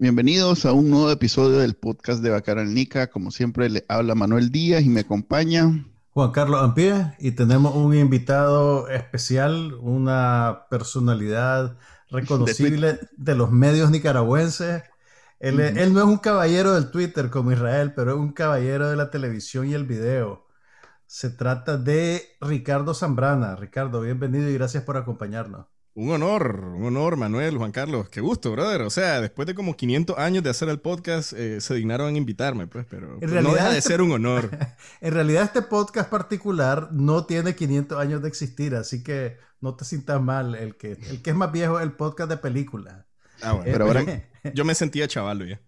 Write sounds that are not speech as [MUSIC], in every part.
Bienvenidos a un nuevo episodio del podcast de Bacanal Nica. Como siempre, le habla Manuel Díaz y me acompaña Juan Carlos Ampie y tenemos un invitado especial, una personalidad reconocible de los medios nicaragüenses. Él, él, no es un caballero del Twitter como Israel, pero es un caballero de la televisión y el video. Se trata de Ricardo Zambrana. Ricardo, bienvenido y gracias por acompañarnos. Un honor, un honor, Manuel, Juan Carlos. Qué gusto, brother. O sea, después de como 500 años de hacer el podcast, eh, se dignaron en invitarme, pues, pero En no deja de ser un honor. [LAUGHS] En realidad este podcast particular no tiene 500 años de existir, así que no te sientas mal. El que, el que es más viejo es el podcast de películas. Ah, bueno. Pero ahora- [LAUGHS] Yo me sentía chavalo ya.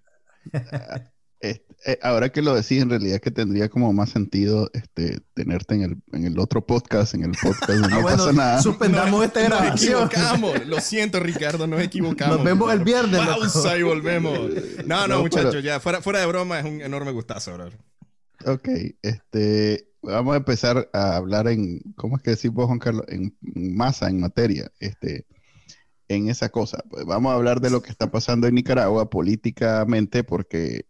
[LAUGHS] Este, eh, ahora que lo decís, en realidad que tendría como más sentido este, tenerte en el, en el otro podcast, en el podcast [LAUGHS] Ah, no bueno, pasa nada. suspendamos esta Nos grabación. equivocamos. Lo siento, Ricardo, nos equivocamos. Nos vemos el viernes. Pausa y volvemos. No, no, No, muchachos, pero- ya. Fuera, fuera de broma, es un enorme gustazo, brother. Ok, este, vamos a empezar a hablar en, ¿cómo es que decís vos, Juan Carlos? En masa, en materia, este, en esa cosa. Pues vamos a hablar de lo que está pasando en Nicaragua políticamente, porque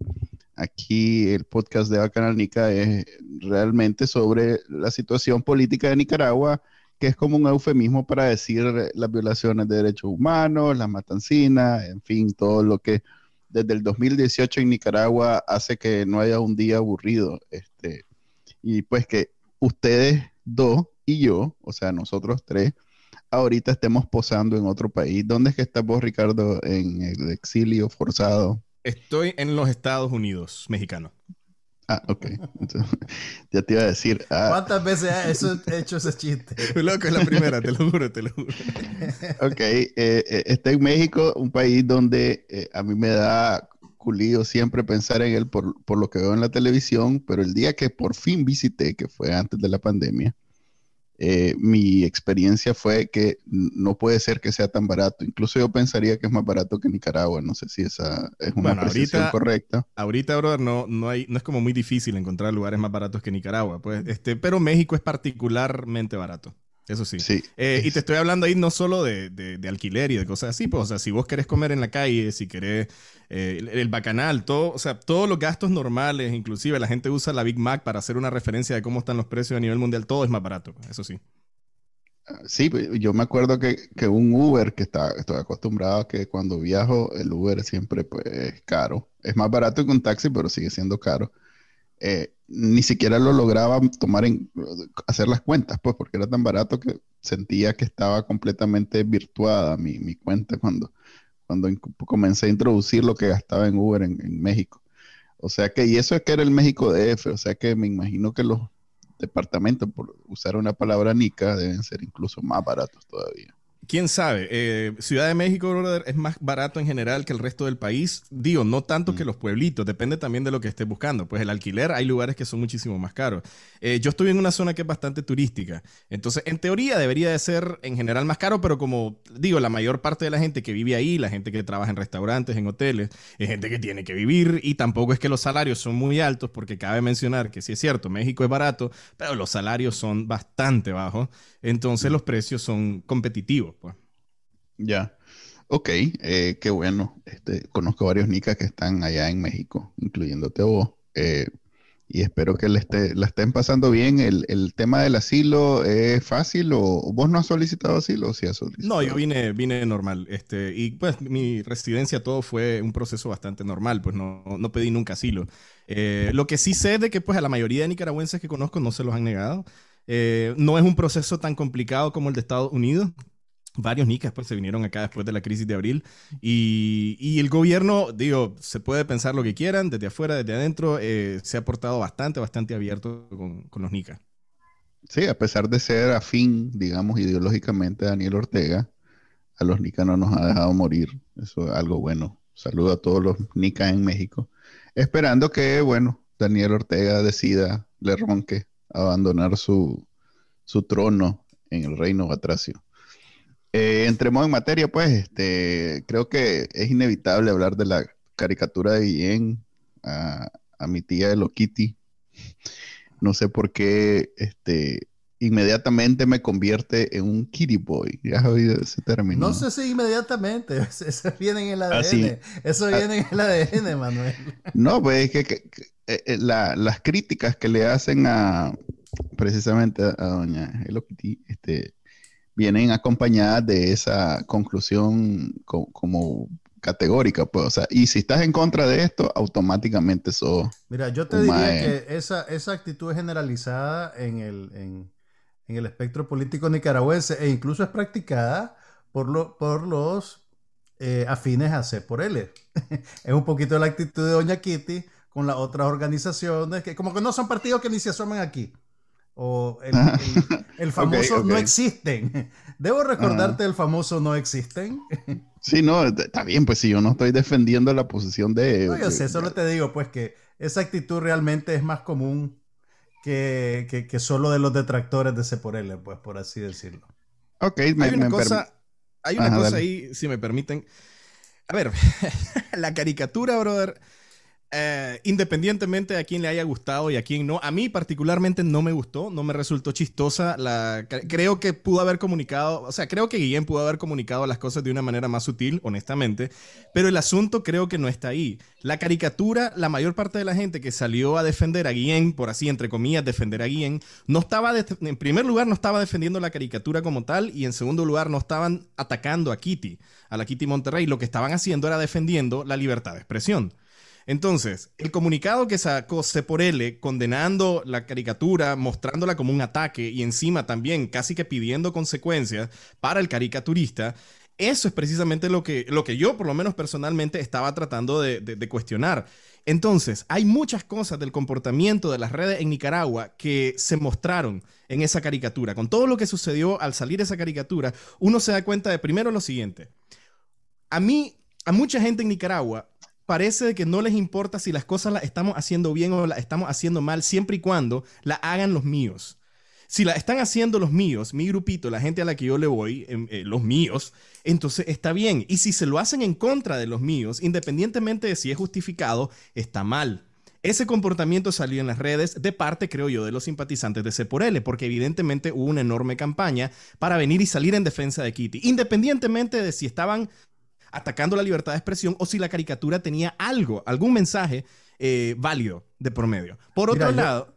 aquí el podcast de Bacanal Nica es realmente sobre la situación política de Nicaragua, que es como un eufemismo para decir las violaciones de derechos humanos, las matancinas, en fin, todo lo que desde el 2018 en Nicaragua hace que no haya un día aburrido. Este, y pues que ustedes dos y yo, o sea, nosotros tres, ahorita estemos posando en otro país. ¿Dónde es que estás vos, Ricardo, en el exilio forzado? Estoy en los Estados Unidos, mexicano. Ah, ok. Entonces, [LAUGHS] ya te iba a decir, ah, ¿Cuántas veces ha eso- he hecho ese chiste? [LAUGHS] Loco, es la primera, te lo juro, te lo juro. [LAUGHS] ok, eh, eh, está en México, un país donde eh, a mí me da culillo siempre pensar en él por, por lo que veo en la televisión, pero el día que por fin visité, que fue antes de la pandemia, eh, mi experiencia fue que no puede ser que sea tan barato. Incluso yo pensaría que es más barato que Nicaragua. No sé si esa es una Bueno, ahorita- correcta. Ahorita, brother, no, no, hay, no es como muy difícil encontrar lugares más baratos que Nicaragua, pues, este, pero México es particularmente barato. Eso sí. Sí. Eh, y te estoy hablando ahí no solo de, de- de alquiler y de cosas así, pues, o sea, si vos querés comer en la calle, si querés eh, el, el bacanal, todo, o sea, todos los gastos normales, inclusive la gente usa la Big Mac para hacer una referencia de cómo están los precios a nivel mundial, todo es más barato, eso sí. Sí, pues, yo me acuerdo que, que un Uber, que está, estoy acostumbrado a que cuando viajo, el Uber siempre pues, es caro. Es más barato que un taxi, pero sigue siendo caro. Eh, ni siquiera lo lograba tomar en, hacer las cuentas, pues, porque era tan barato que sentía que estaba completamente virtuada mi, mi cuenta cuando, cuando comencé a introducir lo que gastaba en Uber en, en México. O sea que, y eso es que era el México DF, o sea que me imagino que los departamentos, por usar una palabra nica, deben ser incluso más baratos todavía. ¿Quién sabe? Eh, Ciudad de México, brother, es más barato en general que el resto del país. Digo, no tanto que los pueblitos, depende también de lo que estés buscando. Pues el alquiler, hay lugares que son muchísimo más caros. Eh, yo estoy en una zona que es bastante turística. Entonces, en teoría debería de ser en general más caro, pero como digo, la mayor parte de la gente que vive ahí, la gente que trabaja en restaurantes, en hoteles, es gente que tiene que vivir y tampoco es que los salarios son muy altos, porque cabe mencionar que sí es cierto, México es barato, pero los salarios son bastante bajos. Entonces, los precios son competitivos. Pues. Ya. Ok, eh, qué bueno. Este, conozco varios nicas que están allá en México, incluyéndote vos. Eh, y espero que le esté, la estén pasando bien. El, el tema del asilo es fácil o vos no has solicitado asilo o sí has solicitado? No, yo vine, vine normal. Este, y pues mi residencia todo fue un proceso bastante normal, pues no, no pedí nunca asilo. Eh, lo que sí sé de que pues a la mayoría de nicaragüenses que conozco no se los han negado. Eh, no es un proceso tan complicado como el de Estados Unidos. Varios nicas pues se vinieron acá después de la crisis de abril y, el gobierno, digo, se puede pensar lo que quieran, desde afuera, desde adentro, eh, se ha portado bastante, bastante abierto con, los nicas. Sí, a pesar de ser afín, digamos, ideológicamente a Daniel Ortega, a los nicas no nos ha dejado morir. Eso es algo bueno. Saludo a todos los Nica en México. Esperando que, bueno, Daniel Ortega decida, le ronque, abandonar su, su trono en el reino batracio. Eh, entremos en materia, pues, este, creo que es inevitable hablar de la caricatura de Guillén a, a mi tía de Kitty. No sé por qué, este, inmediatamente me convierte en un kitty boy. ¿Ya has oído ese término? No sé si inmediatamente, [LAUGHS] eso viene en el ADN. Eso viene en el ADN, Manuel. No, pues es que, eh, eh, las críticas que le hacen a precisamente a, doña Hello Kitty, este, vienen acompañadas de esa conclusión como categórica, pues, o sea, y si estás en contra de esto, automáticamente eso Mira, yo te diría que esa, esa actitud es generalizada en el, en, en el espectro político nicaragüense e incluso es practicada por, lo, por los eh, afines a C por L. [LAUGHS] es un poquito la actitud de Doña Kitty con las otras organizaciones que como que no son partidos que ni se asoman aquí. O el, [LAUGHS] famoso no existen. [LAUGHS] Debo recordarte el famoso no existen. sí, no, está bien, pues si yo no estoy defendiendo la posición de... No, yo sé, solo te digo pues que esa actitud realmente es más común que, que, solo de los detractores de L, pues por así decirlo. Ok, hay una cosa, hay una cosa ahí, si me permiten. A ver, [LAUGHS] la caricatura, brother, eh, independientemente de a quién le haya gustado y a quién no, a mí particularmente no me gustó, no me resultó chistosa. La, creo que pudo haber comunicado, o sea, creo que Guillén pudo haber comunicado las cosas de una manera más sutil, honestamente, pero el asunto creo que no está ahí. La caricatura, la mayor parte de la gente que salió a defender a Guillén, por así entre comillas, defender a Guillén, no estaba, en primer lugar, no estaba defendiendo la caricatura como tal y en segundo lugar, no estaban atacando a Kitty, a la Kitty Monterrey. Lo que estaban haciendo era defendiendo la libertad de expresión. Entonces, el comunicado que sacó L condenando la caricatura, mostrándola como un ataque y encima también casi que pidiendo consecuencias para el caricaturista, eso es precisamente lo que, lo que yo, por lo menos personalmente, estaba tratando de, de, cuestionar. Entonces, hay muchas cosas del comportamiento de las redes en Nicaragua que se mostraron en esa caricatura. Con todo lo que sucedió al salir esa caricatura, uno se da cuenta de primero lo siguiente. A mí, a mucha gente en Nicaragua, parece que no les importa si las cosas las estamos haciendo bien o las estamos haciendo mal, siempre y cuando la hagan los míos. Si la están haciendo los míos, mi grupito, la gente a la que yo le voy, em, eh, los míos, entonces está bien. Y si se lo hacen en contra de los míos, independientemente de si es justificado, está mal. Ese comportamiento salió en las redes de parte, creo yo, de los simpatizantes de C por L, porque evidentemente hubo una enorme campaña para venir y salir en defensa de Kitty, independientemente de si estaban atacando la libertad de expresión o si la caricatura tenía algo, algún mensaje eh, válido de promedio. Por otro lado,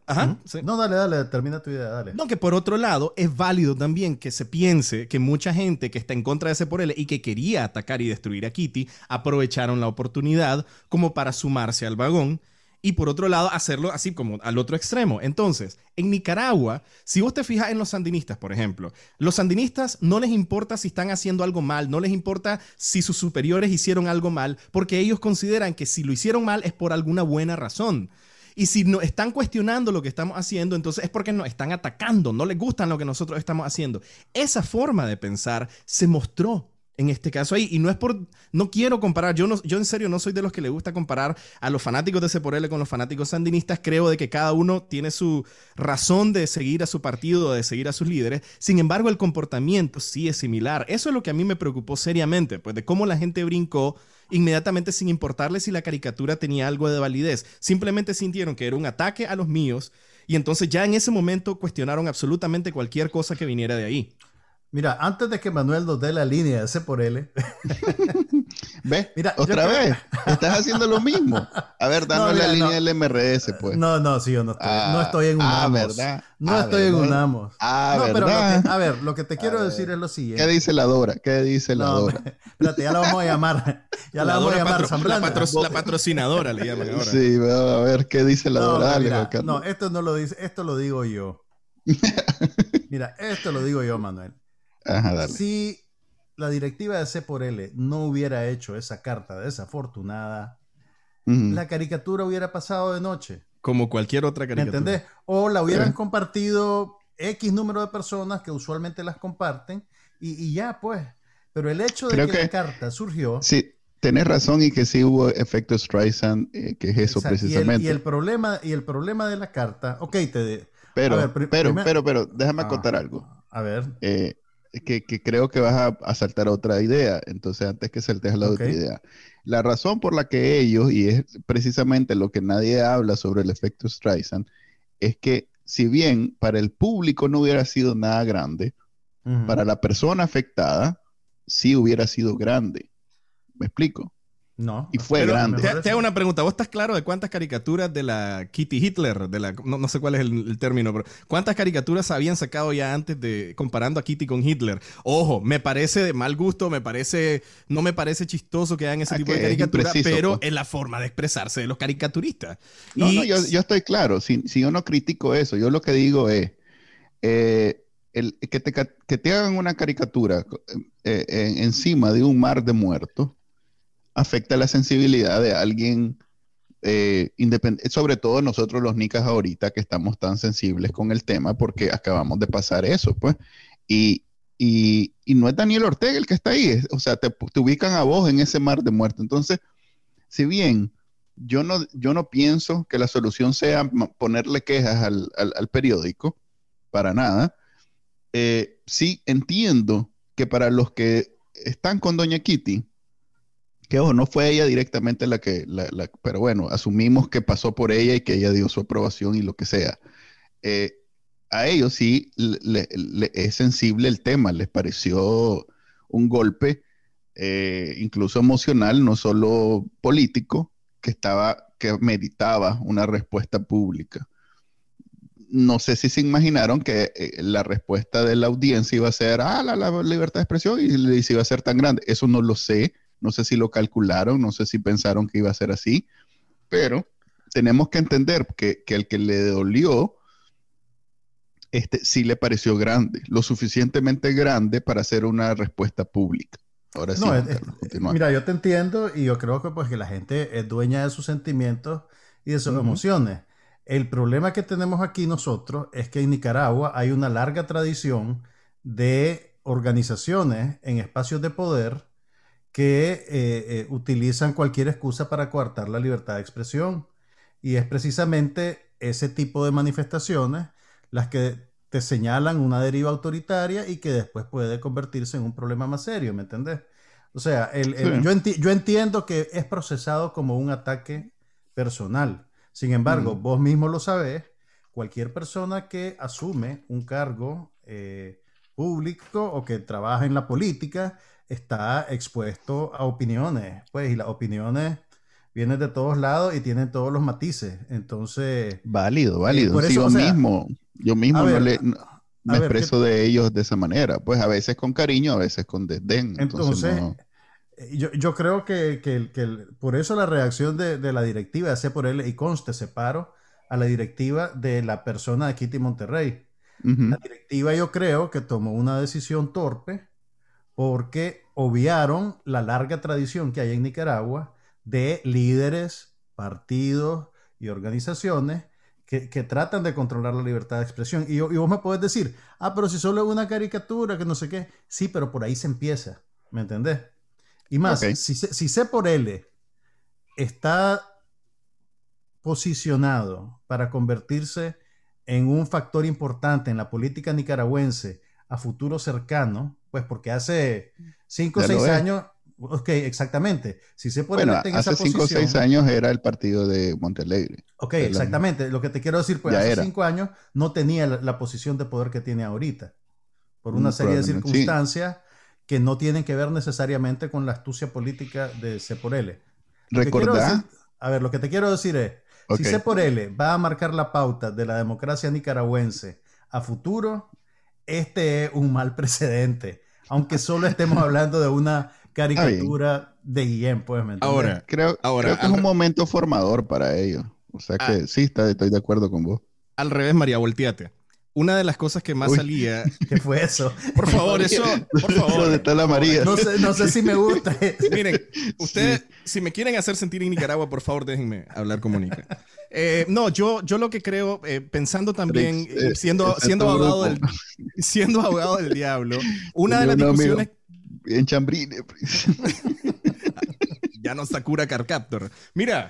no, dale, dale, termina tu idea, dale. No, que por otro lado es válido también que se piense que mucha gente que está en contra de ese por él y que quería atacar y destruir a Kitty aprovecharon la oportunidad como para sumarse al vagón y por otro lado hacerlo así como al otro extremo. Entonces, en Nicaragua, si vos te fijas en los sandinistas, por ejemplo, los sandinistas no les importa si están haciendo algo mal, no les importa si sus superiores hicieron algo mal, porque ellos consideran que si lo hicieron mal es por alguna buena razón. Y si no están cuestionando lo que estamos haciendo, entonces es porque nos están atacando, no les gustan lo que nosotros estamos haciendo. Esa forma de pensar se mostró en este caso ahí. Y no es por, no quiero comparar, yo, no, yo en serio no soy de los que le gusta comparar a los fanáticos de L con los fanáticos sandinistas. Creo de que cada uno tiene su razón de seguir a su partido, de seguir a sus líderes. Sin embargo, el comportamiento sí es similar. Eso es lo que a mí me preocupó seriamente, pues de cómo la gente brincó inmediatamente sin importarle si la caricatura tenía algo de validez. Simplemente sintieron que era un ataque a los míos y entonces ya en ese momento cuestionaron absolutamente cualquier cosa que viniera de ahí. Mira, antes de que Manuel nos dé la línea de C por L. [LAUGHS] ¿Ves? Mira, otra vez. Estás haciendo lo mismo. A ver, [LAUGHS] danos la línea del MRS, pues. No, no, sí, yo no estoy. no estoy en ah, Unamos. Ah, ¿verdad? No ah, estoy en Unamos. Ah, no, pero a ver, lo que te [LAUGHS] quiero decir es lo siguiente. ¿Qué dice la Dora? ¿Qué dice la Dora? Espérate, ya la vamos a llamar. Ya la, vamos a llamar la, patrocinadora le llaman ahora. Sí, a ver qué dice la Dora. no, esto no lo dice, esto lo digo yo. mira, esto lo digo yo, Manuel. Si la directiva de C por L no hubiera hecho esa carta desafortunada, la caricatura hubiera pasado de noche. Como cualquier otra caricatura. ¿Me entendés? O la hubieran compartido X número de personas que usualmente las comparten y, ya, pues. Pero el hecho de que, la carta surgió. Sí, tenés razón y que sí hubo efecto Streisand, eh, que es eso precisamente. Y el, problema, y el problema de la carta, ok, te... Pero, pero, pero, pero, déjame ah, contar algo. A ver. Eh, que, creo que vas a, saltar otra idea. Entonces, antes que saltes a la otra idea. La razón por la que ellos, y es precisamente lo que nadie habla sobre el efecto Streisand, es que si bien para el público no hubiera sido nada grande, para la persona afectada sí hubiera sido grande. ¿Me explico? No. Y fue grande. Te, hago una pregunta. ¿Vos estás claro de cuántas caricaturas de la Kitty Hitler, de la, no, sé cuál es el, término, pero cuántas caricaturas habían sacado ya antes de comparando a Kitty con Hitler? Ojo, me parece de mal gusto, me parece, no me parece chistoso que hagan ese ah, tipo de caricaturas, pero pues. es la forma de expresarse de los caricaturistas. No, no, yo, estoy claro. Si, yo no critico eso, yo lo que digo es. Eh, el, que, te, que, te, hagan una caricatura eh, encima de un mar de muertos afecta la sensibilidad de alguien eh, sobre todo nosotros los nicas ahorita que estamos tan sensibles con el tema porque acabamos de pasar eso, pues. Y, y, y no es Daniel Ortega el que está ahí, o sea, te, ubican a vos en ese mar de muerte. Entonces, si bien yo no, yo no pienso que la solución sea ponerle quejas al, al, periódico, para nada, eh, sí entiendo que para los que están con Doña Kitty, que no fue ella directamente la que, la, pero bueno, asumimos que pasó por ella y que ella dio su aprobación y lo que sea. Eh, a ellos sí es sensible el tema, les pareció un golpe, eh, incluso emocional, no solo político, que estaba, que meditaba una respuesta pública. No sé si se imaginaron que eh, la respuesta de la audiencia iba a ser, ah, la, la libertad de expresión y, y se iba a ser tan grande. Eso no lo sé no sé si lo calcularon, no sé si pensaron que iba a ser así, pero tenemos que entender que, que el que le dolió, este, sí le pareció grande, lo suficientemente grande para hacer una respuesta pública. Ahora sí, mira, yo te entiendo y yo creo que pues que la gente es dueña de sus sentimientos y de sus emociones. El problema que tenemos aquí nosotros es que en Nicaragua hay una larga tradición de organizaciones en espacios de poder que eh, eh, utilizan cualquier excusa para coartar la libertad de expresión. Y es precisamente ese tipo de manifestaciones las que te señalan una deriva autoritaria y que después puede convertirse en un problema más serio, ¿me entendés? O sea, yo, yo, entiendo que es procesado como un ataque personal. Sin embargo, vos mismo lo sabés, cualquier persona que asume un cargo eh, público o que trabaja en la política está expuesto a opiniones, pues, y las opiniones vienen de todos lados y tienen todos los matices. Entonces. Válido, válido. yo mismo, yo mismo no le, me expreso de ellos de esa manera. Pues a veces con cariño, a veces con desdén. Entonces, eh, yo, creo que, por eso la reacción de, la directiva de C por L y conste separo a la directiva de la persona de Kitty Monterrey. La directiva yo creo que tomó una decisión torpe porque obviaron la larga tradición que hay en Nicaragua de líderes, partidos y organizaciones que, tratan de controlar la libertad de expresión. Y, vos me puedes decir, ah, pero si solo es una caricatura, que no sé qué. Sí, pero por ahí se empieza, ¿me entendés? Y más, si, si C por L está posicionado para convertirse en un factor importante en la política nicaragüense a futuro cercano, pues porque hace cinco o seis años, ok, exactamente, si se puede bueno, hace cinco o seis años era el partido de Montelegre. Ok, exactamente, lo que te quiero decir, pues hace cinco años no tenía la, posición de poder que tiene ahorita, por una serie de circunstancias que no tienen que ver necesariamente con la astucia política de C por L. ¿Recordá? a ver, lo que te quiero decir es, si C por L va a marcar la pauta de la democracia nicaragüense a futuro, este es un mal precedente aunque solo estemos hablando de una caricatura de Guillén, pues, ¿me Ahora, creo, ahora, que es un momento formador para ellos. O sea que ah. sí, estoy de acuerdo con vos. Al revés, María, volteate. Una de las cosas que más salía. [LAUGHS] ¿Qué fue eso? Por favor, eso. Por favor. ¿Dónde está la María? No sé, no sé si me gusta. [LAUGHS] Miren, ustedes, si me quieren hacer sentir en Nicaragua, por favor, déjenme hablar como Nica. Eh, no, yo, yo lo que creo, eh, pensando también, eh, siendo, siendo, abogado del, siendo abogado del diablo, una de las discusiones. En chambrine. [LAUGHS] ya no Sakura Carcaptor. Mira,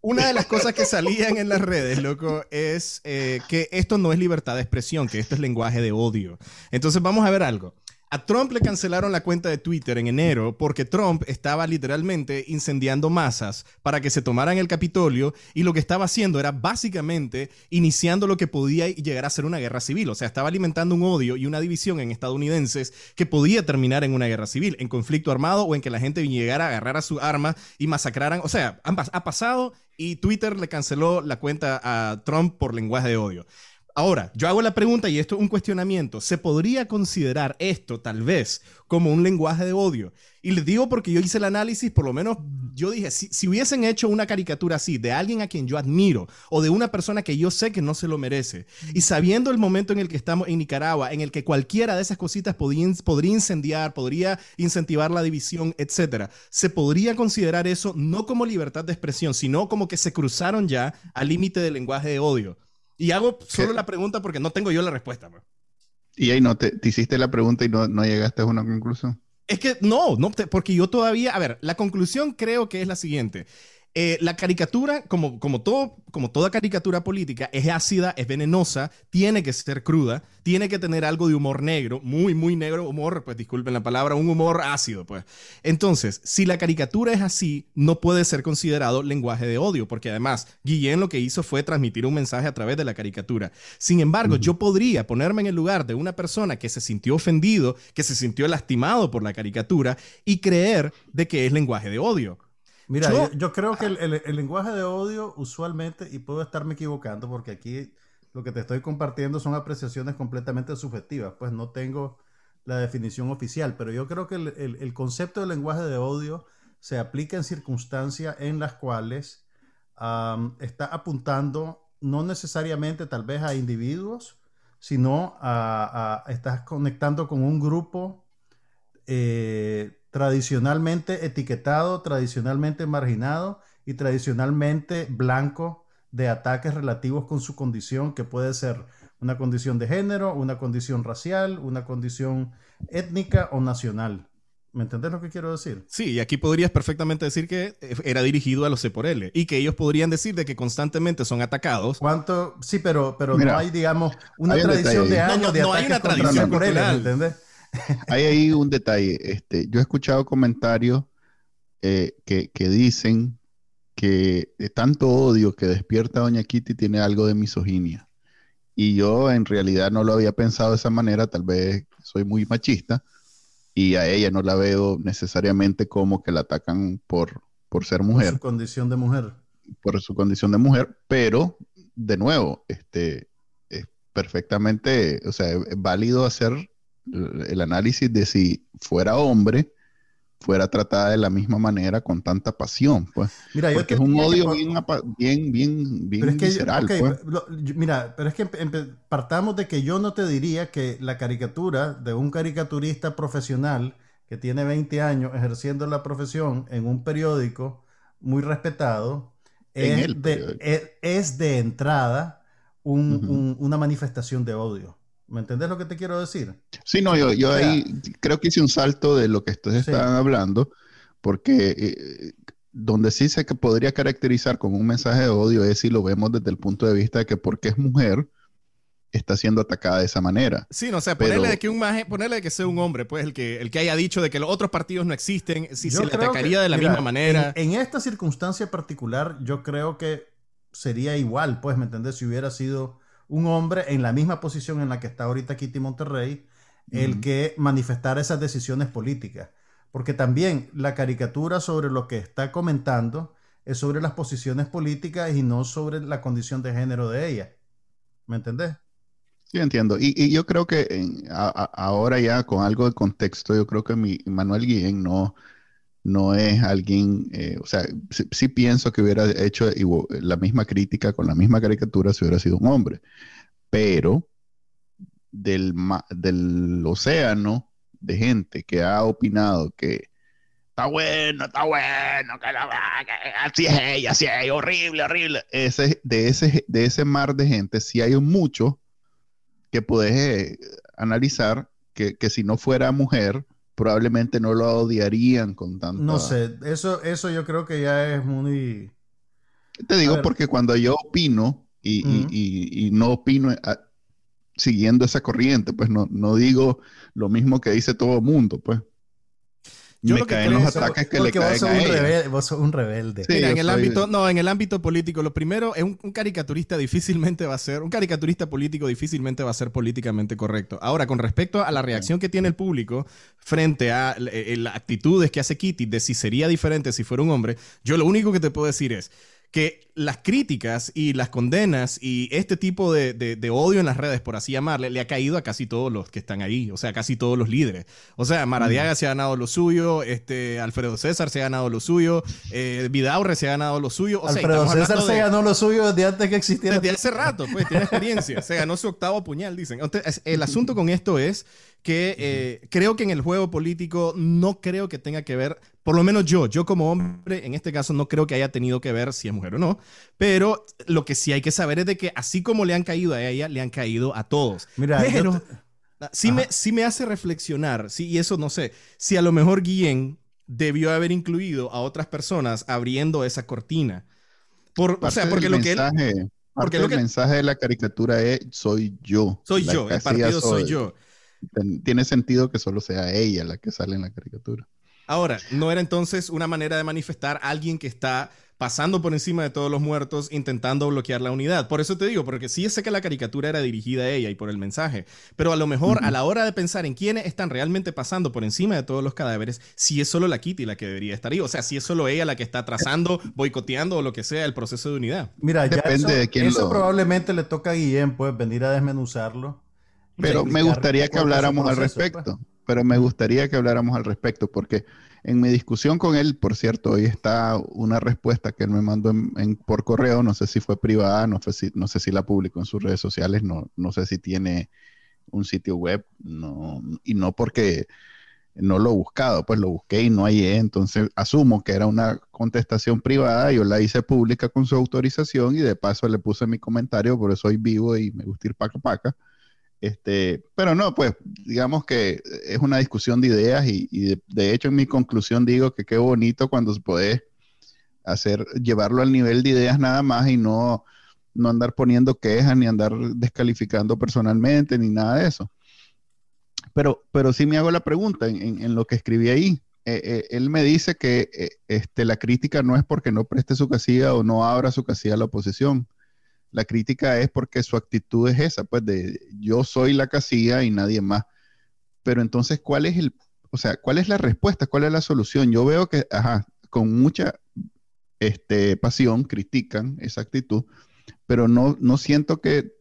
una de las cosas que salían en las redes, loco, es eh, que esto no es libertad de expresión, que esto es lenguaje de odio. Entonces vamos a ver algo. A Trump le cancelaron la cuenta de Twitter en enero porque Trump estaba literalmente incendiando masas para que se tomaran el Capitolio y lo que estaba haciendo era básicamente iniciando lo que podía llegar a ser una guerra civil. O sea, estaba alimentando un odio y una división en estadounidenses que podía terminar en una guerra civil, en conflicto armado o en que la gente llegara a agarrar a su arma y masacraran. O sea, ha pasado y Twitter le canceló la cuenta a Trump por lenguaje de odio. Ahora, yo hago la pregunta y esto es un cuestionamiento. ¿Se podría considerar esto tal vez como un lenguaje de odio? Y les digo porque yo hice el análisis, por lo menos yo dije, si, hubiesen hecho una caricatura así de alguien a quien yo admiro o de una persona que yo sé que no se lo merece, y sabiendo el momento en el que estamos en Nicaragua, en el que cualquiera de esas cositas podría incendiar, podría incentivar la división, etcétera, se podría considerar eso no como libertad de expresión, sino como que se cruzaron ya al límite del lenguaje de odio. Y hago solo la pregunta porque no tengo yo la respuesta. Pues. Y ahí no, te, hiciste la pregunta y no, no, llegaste a una conclusión. Es que no, no, porque yo todavía, a ver, la conclusión creo que es la siguiente. Eh, la caricatura, como, como, todo, como toda caricatura política, es ácida, es venenosa, tiene que ser cruda, tiene que tener algo de humor negro, muy, muy negro, humor, pues disculpen la palabra, un humor ácido, pues. Entonces, si la caricatura es así, no puede ser considerado lenguaje de odio, porque además, Guillén lo que hizo fue transmitir un mensaje a través de la caricatura. Sin embargo, yo podría ponerme en el lugar de una persona que se sintió ofendido, que se sintió lastimado por la caricatura y creer de que es lenguaje de odio. Mira, yo, creo que el, lenguaje de odio usualmente, y puedo estarme equivocando porque aquí lo que te estoy compartiendo son apreciaciones completamente subjetivas, pues no tengo la definición oficial, pero yo creo que el, concepto del lenguaje de odio se aplica en circunstancias en las cuales está apuntando no necesariamente tal vez a individuos, sino a, a estás conectando con un grupo eh, tradicionalmente etiquetado, tradicionalmente marginado y tradicionalmente blanco de ataques relativos con su condición, que puede ser una condición de género, una condición racial, una condición étnica o nacional. ¿Me entendés lo que quiero decir? Sí, y aquí podrías perfectamente decir que eh, era dirigido a los C por L y que ellos podrían decir de que constantemente son atacados. ¿Cuánto? Sí, pero, pero no hay, digamos, una tradición de años de ataques contra C por L, ¿me entendés? Hay ahí un detalle. Este, yo he escuchado comentarios eh, que, dicen que tanto odio que despierta Doña Kitty tiene algo de misoginia. Y yo en realidad no lo había pensado de esa manera, tal vez soy muy machista y a ella no la veo necesariamente como que la atacan por, por ser mujer. Por su condición de mujer. Por su condición de mujer, pero de nuevo, este, es perfectamente, o sea, es válido hacer el análisis de si fuera hombre, fuera tratada de la misma manera con tanta pasión, pues. Mira, Porque es un odio bien, bien, bien, visceral, pues. mira, pero es que partamos de que yo no te diría que la caricatura de un caricaturista profesional que tiene 20 años ejerciendo la profesión en un periódico muy respetado, es de, es, de, entrada una manifestación de odio. ¿Me entendés lo que te quiero decir? Sí, no, yo, yo ahí creo que hice un salto de lo que ustedes estaban hablando, porque eh, donde sí sé que podría caracterizar como un mensaje de odio es si lo vemos desde el punto de vista de que porque es mujer, está siendo atacada de esa manera. Sí, no, o sea, ponerle de que un ponerle de que sea un hombre, pues el que, el que haya dicho de que los otros partidos no existen, si se le atacaría de la misma manera. En, en, esta circunstancia particular, yo creo que sería igual, pues, ¿me entendés? Si hubiera sido un hombre en la misma posición en la que está ahorita Kitty Monterrey, el que manifestara esas decisiones políticas. Porque también la caricatura sobre lo que está comentando es sobre las posiciones políticas y no sobre la condición de género de ella. ¿Me entendés? Sí, entiendo. Y, yo creo que ahora ya con algo de contexto, yo creo que mi Manuel Guillén no, no es alguien, eh, o sea, sí, pienso que hubiera hecho la misma crítica con la misma caricatura si hubiera sido un hombre, pero del, del océano de gente que ha opinado que está bueno, está bueno, que, así es ella, así es horrible, horrible. Ese, de, ese, de ese mar de gente, sí hay mucho que puedes eh, analizar que, que si no fuera mujer, probablemente no lo odiarían con tanto. No sé, eso, eso yo creo que ya es muy... Te digo porque cuando yo opino y, no opino ah, siguiendo esa corriente, pues no, no digo lo mismo que dice todo el mundo, pues. Yo me caen los ataques que le caen vos sos, un rebelde, vos sos un rebelde. Mira, en el ámbito, no, en el ámbito político, lo primero es un, caricaturista difícilmente va a ser, un caricaturista político difícilmente va a ser políticamente correcto. Ahora, con respecto a la reacción que tiene el público frente a eh, las actitudes que hace Kitty de si sería diferente si fuera un hombre, yo lo único que te puedo decir es que las críticas y las condenas y este tipo de, odio en las redes, por así llamarle, le ha caído a casi todos los que están ahí, o sea, casi todos los líderes. O sea, Maradiaga se ha ganado lo suyo, este, Alfredo César se ha ganado lo suyo, eh, Vidaurre se ha ganado lo suyo. Alfredo César se ganó lo suyo desde antes que existiera. Desde hace rato, pues, tiene experiencia. se ganó su octavo puñal, dicen. Entonces, el asunto con esto es que eh, creo que en el juego político no creo que tenga que ver, por lo menos yo, yo como hombre, en este caso no creo que haya tenido que ver si es mujer o no, pero lo que sí hay que saber es de que así como le han caído a ella, le han caído a todos. Mira, pero sí, me, sí me hace reflexionar, sí, y eso no sé, si a lo mejor Guillén debió haber incluido a otras personas abriendo esa cortina. Por, o sea, porque lo que él... Porque el mensaje de la caricatura es soy yo. Soy yo, el partido soy yo tiene sentido que solo sea ella la que sale en la caricatura. Ahora, ¿no era entonces una manera de manifestar a alguien que está pasando por encima de todos los muertos, intentando bloquear la unidad? Por eso te digo, porque sí sé que la caricatura era dirigida a ella y por el mensaje, pero a lo mejor a la hora de pensar en quiénes están realmente pasando por encima de todos los cadáveres, si es solo la Kitty la que debería estar ahí, o sea, si es solo ella la que está trazando, boicoteando o lo que sea el proceso de unidad. Mira, Depende de quién eso probablemente le toca a Guillén, pues, venir a desmenuzarlo pero me gustaría que habláramos al pues. Pero me gustaría que habláramos al respecto, porque en mi discusión con él, por cierto, hoy está una respuesta que él me mandó en, por correo, no sé si fue privada, no sé si, no sé si la publicó en sus redes sociales, no, no sé si tiene un sitio web, no, y no porque no lo he buscado, pues lo busqué y no hallé, entonces asumo que era una contestación privada, yo la hice pública con su autorización y de paso le puse mi comentario, por eso soy vivo y me gusta ir paca paca. Este, pero no, pues digamos que es una discusión de ideas y, de, hecho en mi conclusión digo que qué bonito cuando se puede hacer, llevarlo al nivel de ideas nada más y no, no andar poniendo quejas ni andar descalificando personalmente ni nada de eso. Pero, pero sí me hago la pregunta en, lo que escribí ahí. Eh, eh, él me dice que eh, este, la crítica no es porque no preste su casilla o no abra su casilla a la oposición, la crítica es porque su actitud es esa, pues de yo soy la casilla y nadie más. Pero entonces, ¿cuál es el, o sea, cuál es la respuesta? ¿Cuál es la solución? Yo veo que, ajá, con mucha este, pasión critican esa actitud, pero no, no siento que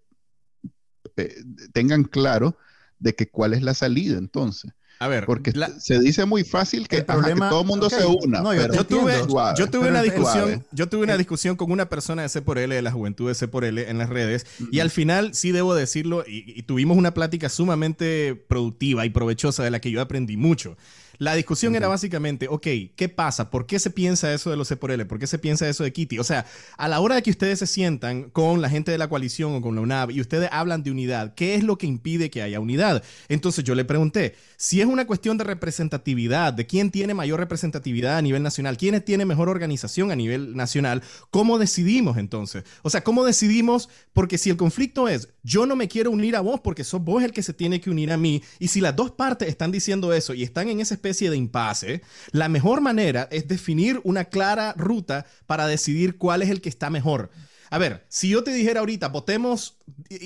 eh, tengan claro de que cuál es la salida entonces. A ver, porque se dice muy fácil que, todo el mundo se una. yo, tuve, una discusión, yo tuve una discusión con una persona de C por L, de la juventud de C por L en las redes, y al final sí debo decirlo, y, tuvimos una plática sumamente productiva y provechosa de la que yo aprendí mucho. La discusión era básicamente, ok, ¿qué pasa? ¿Por qué se piensa eso de los C por L? ¿Por qué se piensa eso de Kitty? O sea, a la hora de que ustedes se sientan con la gente de la coalición o con la UNAV y ustedes hablan de unidad, ¿qué es lo que impide que haya unidad? Entonces yo le pregunté, si es una cuestión de representatividad, de quién tiene mayor representatividad a nivel nacional, quién tiene mejor organización a nivel nacional, ¿cómo decidimos entonces? O sea, ¿cómo decidimos? Porque si el conflicto es, yo no me quiero unir a vos porque sos vos el que se tiene que unir a mí, y si las dos partes están diciendo eso y están en esa especie de impasse, la mejor manera es definir una clara ruta para decidir cuál es el que está mejor. A ver, si yo te dijera ahorita, votemos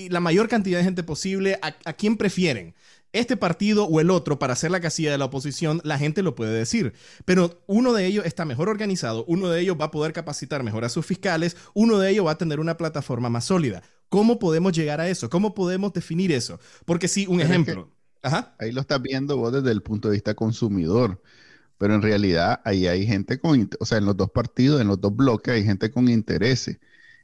la mayor cantidad de gente posible, ¿a, a quién prefieren? este partido o el otro para hacer la casilla de la oposición, la gente lo puede decir. Pero uno de ellos está mejor organizado, uno de ellos va a poder capacitar mejor a sus fiscales, uno de ellos va a tener una plataforma más sólida. ¿Cómo podemos llegar a eso? ¿Cómo podemos definir eso? Porque si, un ejemplo, Ahí lo estás viendo vos desde el punto de vista consumidor, pero en realidad ahí hay gente con, o sea, en los dos partidos, en los dos bloques hay gente con intereses.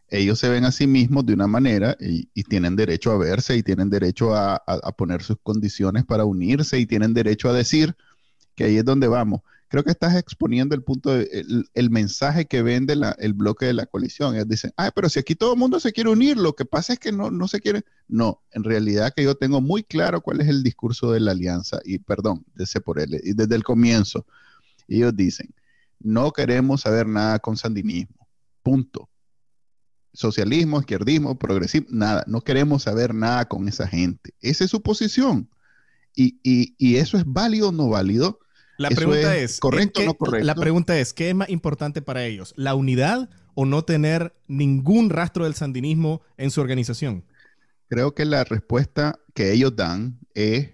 Ellos se ven a sí mismos de una manera y, tienen derecho a verse y tienen derecho a, poner sus condiciones para unirse y tienen derecho a decir que ahí es donde vamos, creo que estás exponiendo el punto, de, el, mensaje que vende el bloque de la coalición. Ellos dicen, ay, pero si aquí todo el mundo se quiere unir, lo que pasa es que no, no se quiere. No, en realidad que yo tengo muy claro cuál es el discurso de la alianza, y perdón, de C por L, y desde el comienzo. Ellos dicen, no queremos saber nada con sandinismo, punto. Socialismo, izquierdismo, progresismo, nada, no queremos saber nada con esa gente. Esa es su posición. Y, y, y eso es válido o no válido la pregunta es, ¿correcto o no correcto? La pregunta es, ¿qué es más importante para ellos? ¿La unidad o no tener ningún rastro del sandinismo en su organización? Creo que la respuesta que ellos dan es,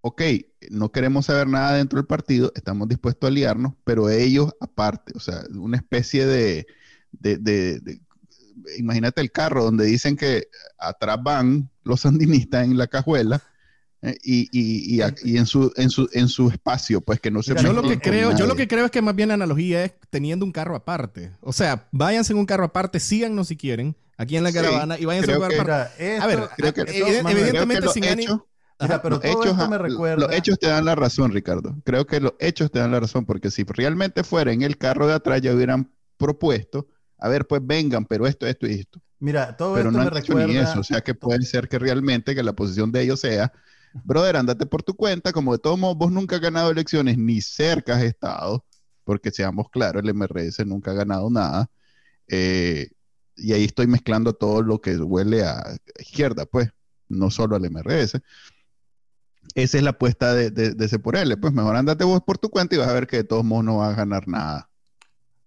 ok, no queremos saber nada dentro del partido, estamos dispuestos a aliarnos, pero ellos aparte, o sea, una especie de, de imagínate el carro donde dicen que atrás van los [LAUGHS] sandinistas en la cajuela eh, y, y, y, en, su, en, su, en su espacio, pues que no se... Yo lo que, creo, yo lo que creo es que más bien la analogía es teniendo un carro aparte. O sea, váyanse en un carro aparte, síganos si quieren, aquí en la caravana, y váyanse en un carro aparte. a ver, creo que, evidentemente sin ánimo... pero los, hechos, me recuerda... los hechos te dan la razón, Ricardo. Creo que los hechos te dan la razón, porque si realmente fuera en el carro de atrás ya hubieran propuesto, a ver, pues vengan, pero esto, esto y esto. Mira, todo pero esto no me recuerda... Ni eso, o sea que puede ser que realmente que la posición de ellos sea brother, andate por tu cuenta, como de todos modos vos nunca has ganado elecciones, ni cerca has estado, porque seamos claros, el MRS nunca ha ganado nada. Eh, y ahí estoy mezclando todo lo que huele a izquierda, pues, no solo al MRS. Esa es la apuesta de, de, por L. Pues mejor andate vos por tu cuenta y vas a ver que de todos modos no vas a ganar nada.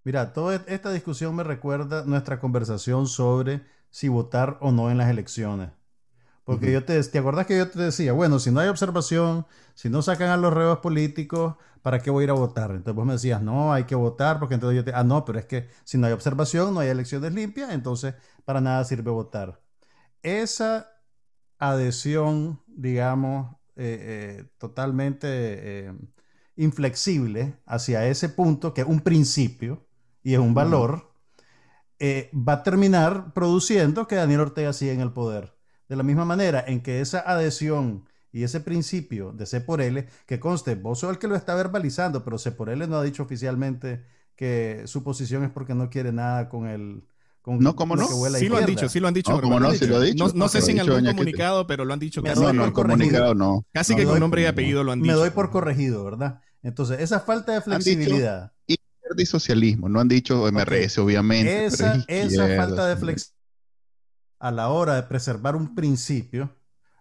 Mira, toda esta discusión me recuerda nuestra conversación sobre si votar o no en las elecciones. Porque yo te, ¿te acuerdas que yo te decía, bueno, si no hay observación, si no sacan a los reos políticos, ¿para qué voy a ir a votar? Entonces vos me decías, no, hay que votar, porque entonces yo te, ah, no, pero es que si no hay observación, no hay elecciones limpias, entonces para nada sirve votar. Esa adhesión, digamos, eh, eh, totalmente eh, inflexible hacia ese punto, que es un principio y es un valor, va a terminar produciendo que Daniel Ortega siga en el poder. De la misma manera en que esa adhesión y ese principio de C por L, que conste, vos sos el que lo está verbalizando, pero C por L no ha dicho oficialmente que su posición es porque no quiere nada con el... Con no, como no. sí lo han dicho, sí lo han dicho. No, como no, sí lo dicho. No, sé si en algún comunicado, pero lo han dicho. Casi, no, no, comunicado no. Casi que con nombre y apellido lo han dicho. Me doy por corregido, ¿verdad? Entonces, esa falta de flexibilidad. y socialismo, no han dicho MRS, obviamente. Esa, esa falta de flexibilidad a la hora de preservar un principio,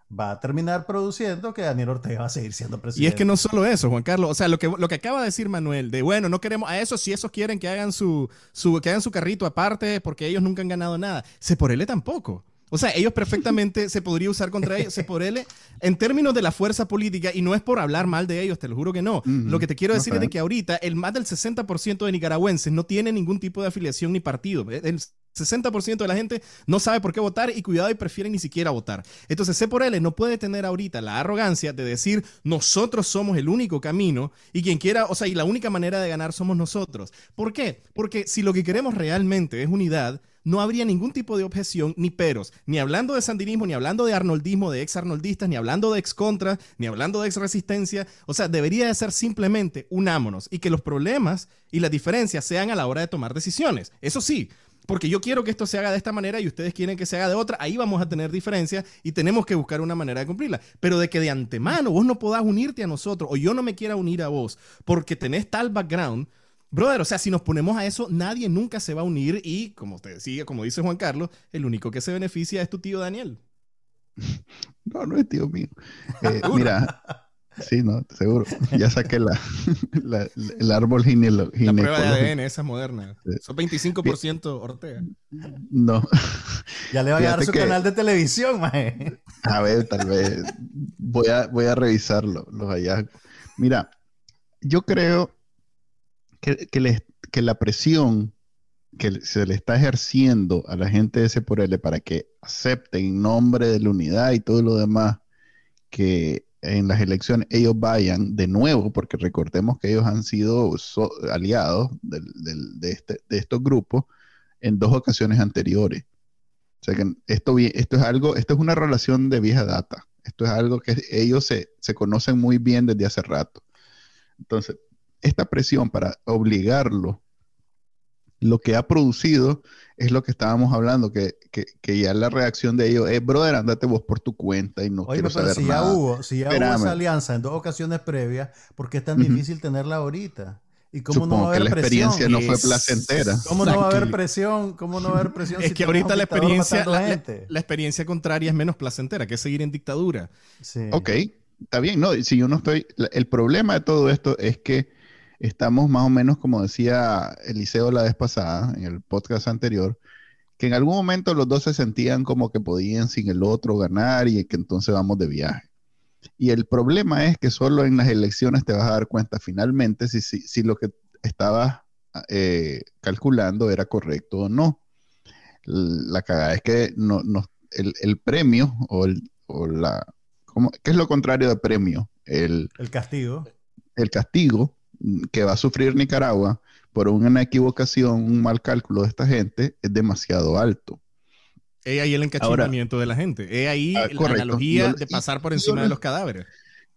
va a terminar produciendo que Daniel Ortega va a seguir siendo presidente. Y es que no solo eso, Juan Carlos. O sea, lo que, lo que acaba de decir Manuel, de bueno, no queremos a eso, si esos quieren que hagan su, su, que hagan su carrito aparte porque ellos nunca han ganado nada. Se por él tampoco. O sea, ellos perfectamente [LAUGHS] se podría usar contra ellos, se por él, en términos de la fuerza política, y no es por hablar mal de ellos, te lo juro que no. Lo que te quiero decir es de que ahorita el más del 60% de nicaragüenses no tiene ningún tipo de afiliación ni partido. El 60% de la gente no sabe por qué votar y cuidado y prefieren ni siquiera votar. Entonces, C por L no puede tener ahorita la arrogancia de decir nosotros somos el único camino y quien quiera, o sea, y la única manera de ganar somos nosotros. ¿Por qué? Porque si lo que queremos realmente es unidad, no habría ningún tipo de objeción ni peros, ni hablando de sandinismo, ni hablando de arnoldismo, de ex-arnoldistas, ni hablando de ex-contra, ni hablando de ex-resistencia. O sea, debería de ser simplemente unámonos y que los problemas y las diferencias sean a la hora de tomar decisiones. Eso sí, porque yo quiero que esto se haga de esta manera y ustedes quieren que se haga de otra, ahí vamos a tener diferencias y tenemos que buscar una manera de cumplirla. Pero de que de antemano vos no podás unirte a nosotros o yo no me quiera unir a vos porque tenés tal background, brother, o sea, si nos ponemos a eso, nadie nunca se va a unir y, como te decía, como dice Juan Carlos, el único que se beneficia es tu tío Daniel. [LAUGHS] No, no es tío mío. [LAUGHS] Eh, mira, Sí, no, seguro. [LAUGHS] Ya saqué la, el árbol genealógico. La prueba de ADN, esa moderna. Son 25% Ortega. No. Ya le va a dar su canal de televisión, maje. A ver, tal vez. Voy a, voy a revisarlo, los hallazgos. Mira, yo creo que, que, la presión que se le está ejerciendo a la gente de ese por L para que acepten en nombre de la unidad y todo lo demás que en las elecciones ellos vayan de nuevo, porque recordemos que ellos han sido aliados de, este, de estos grupos en dos ocasiones anteriores. O sea que esto, esto es algo, esto es una relación de vieja data. Esto es algo que ellos se, conocen muy bien desde hace rato. Entonces, esta presión para obligarlo, lo que ha producido es lo que estábamos hablando, que, que, que ya la reacción de ellos es, brother, andate vos por tu cuenta y no Oye, quiero pero saber si nada. ya hubo, si ya hubo esa alianza en dos ocasiones previas, ¿por qué es tan Ujú. difícil tenerla ahorita? ¿Y cómo no va a que haber la presión? experiencia no fue placentera. [LAUGHS] ¿Cómo no va a haber presión? ¿Cómo no va a haber presión? Es si que ahorita la experiencia, la, la- gente? la experiencia contraria es menos placentera, que es seguir en dictadura. Sí. Ok, está bien, no, si yo no estoy, el problema de todo esto es que estamos más o menos, como decía Eliseo la vez pasada, en el podcast anterior, que en algún momento los dos se sentían como que podían sin el otro ganar y que entonces vamos de viaje. Y el problema es que solo en las elecciones te vas a dar cuenta finalmente si, si, si lo que estabas eh, calculando era correcto o no. La cagada es que no, no- el, el premio o, el, o la... ¿cómo- ¿Qué es lo contrario de premio? El, El castigo. el castigo que va a sufrir Nicaragua por una equivocación, un mal cálculo de esta gente es demasiado alto. Es ahí el encachimamiento de la gente. Es ahí Ah, la correcto. analogía Yo- de pasar por encima de lo- los cadáveres.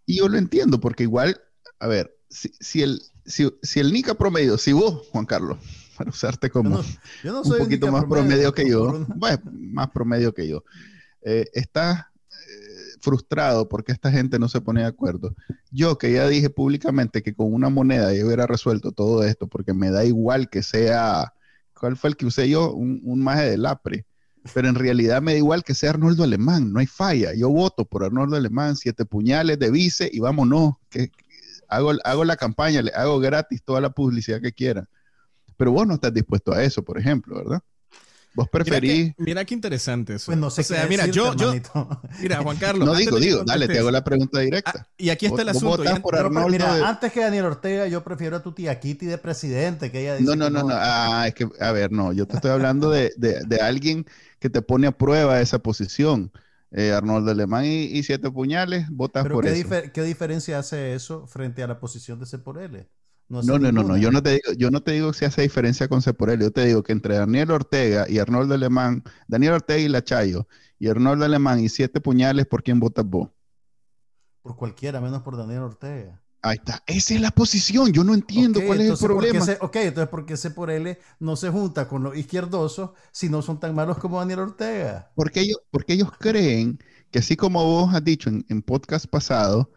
Y yo lo entiendo, porque igual, a ver, si, si el, si, si el Nica promedio, si vos, Juan Carlos, [LAUGHS] para usarte Yo como no, yo no un poquito Nica más promedio, que yo, bueno, más promedio que yo, eh, estás frustrado porque esta gente no se pone de acuerdo. Yo que ya dije públicamente que con una moneda yo hubiera resuelto todo esto, porque me da igual que sea, ¿cuál fue el que usé yo? Un, un maje del APRE. Pero en realidad me da igual que sea Arnoldo Alemán, no hay falla. Yo voto por Arnoldo Alemán, siete puñales de vice y vámonos. Que, hago, hago la campaña, le hago gratis toda la publicidad que quiera. Pero vos no estás dispuesto a eso, por ejemplo, ¿verdad? Vos Mira preferís. qué, mira qué interesante eso. Pues no sé o sea, qué mira, decirte, yo, yo, [LAUGHS] mira, Juan Carlos. No antes digo, digo, dale, te hago la pregunta directa. Ah, y aquí está el asunto. por pero Arnoldo mira, de- antes que Daniel Ortega, yo prefiero a tu tía Kitty de presidente, que ella dice No, no, no, no. Ah, es que, a ver, no, yo te estoy hablando de, de- de alguien que te pone a prueba esa posición. Eh, Arnoldo Alemán y, y siete puñales, votas Pero por ¿qué, eso. difer- ¿qué diferencia hace eso frente a la posición de C por L? No, no, no, no. Yo no te digo, yo no te digo si hace diferencia con Ceporelli. Yo te digo que entre Daniel Ortega y Arnoldo Alemán, Daniel Ortega y Lachayo, y Arnoldo Alemán y siete puñales, ¿por quién votas vos? Por cualquiera, menos por Daniel Ortega. Ahí está. Esa es la posición. Yo no entiendo cuál es el entonces, ¿por qué problema. C- ok, entonces ¿por qué C por L no se junta con los izquierdosos si no son tan malos como Daniel Ortega? Porque ellos, porque ellos creen que así como vos has dicho en, en podcast pasado,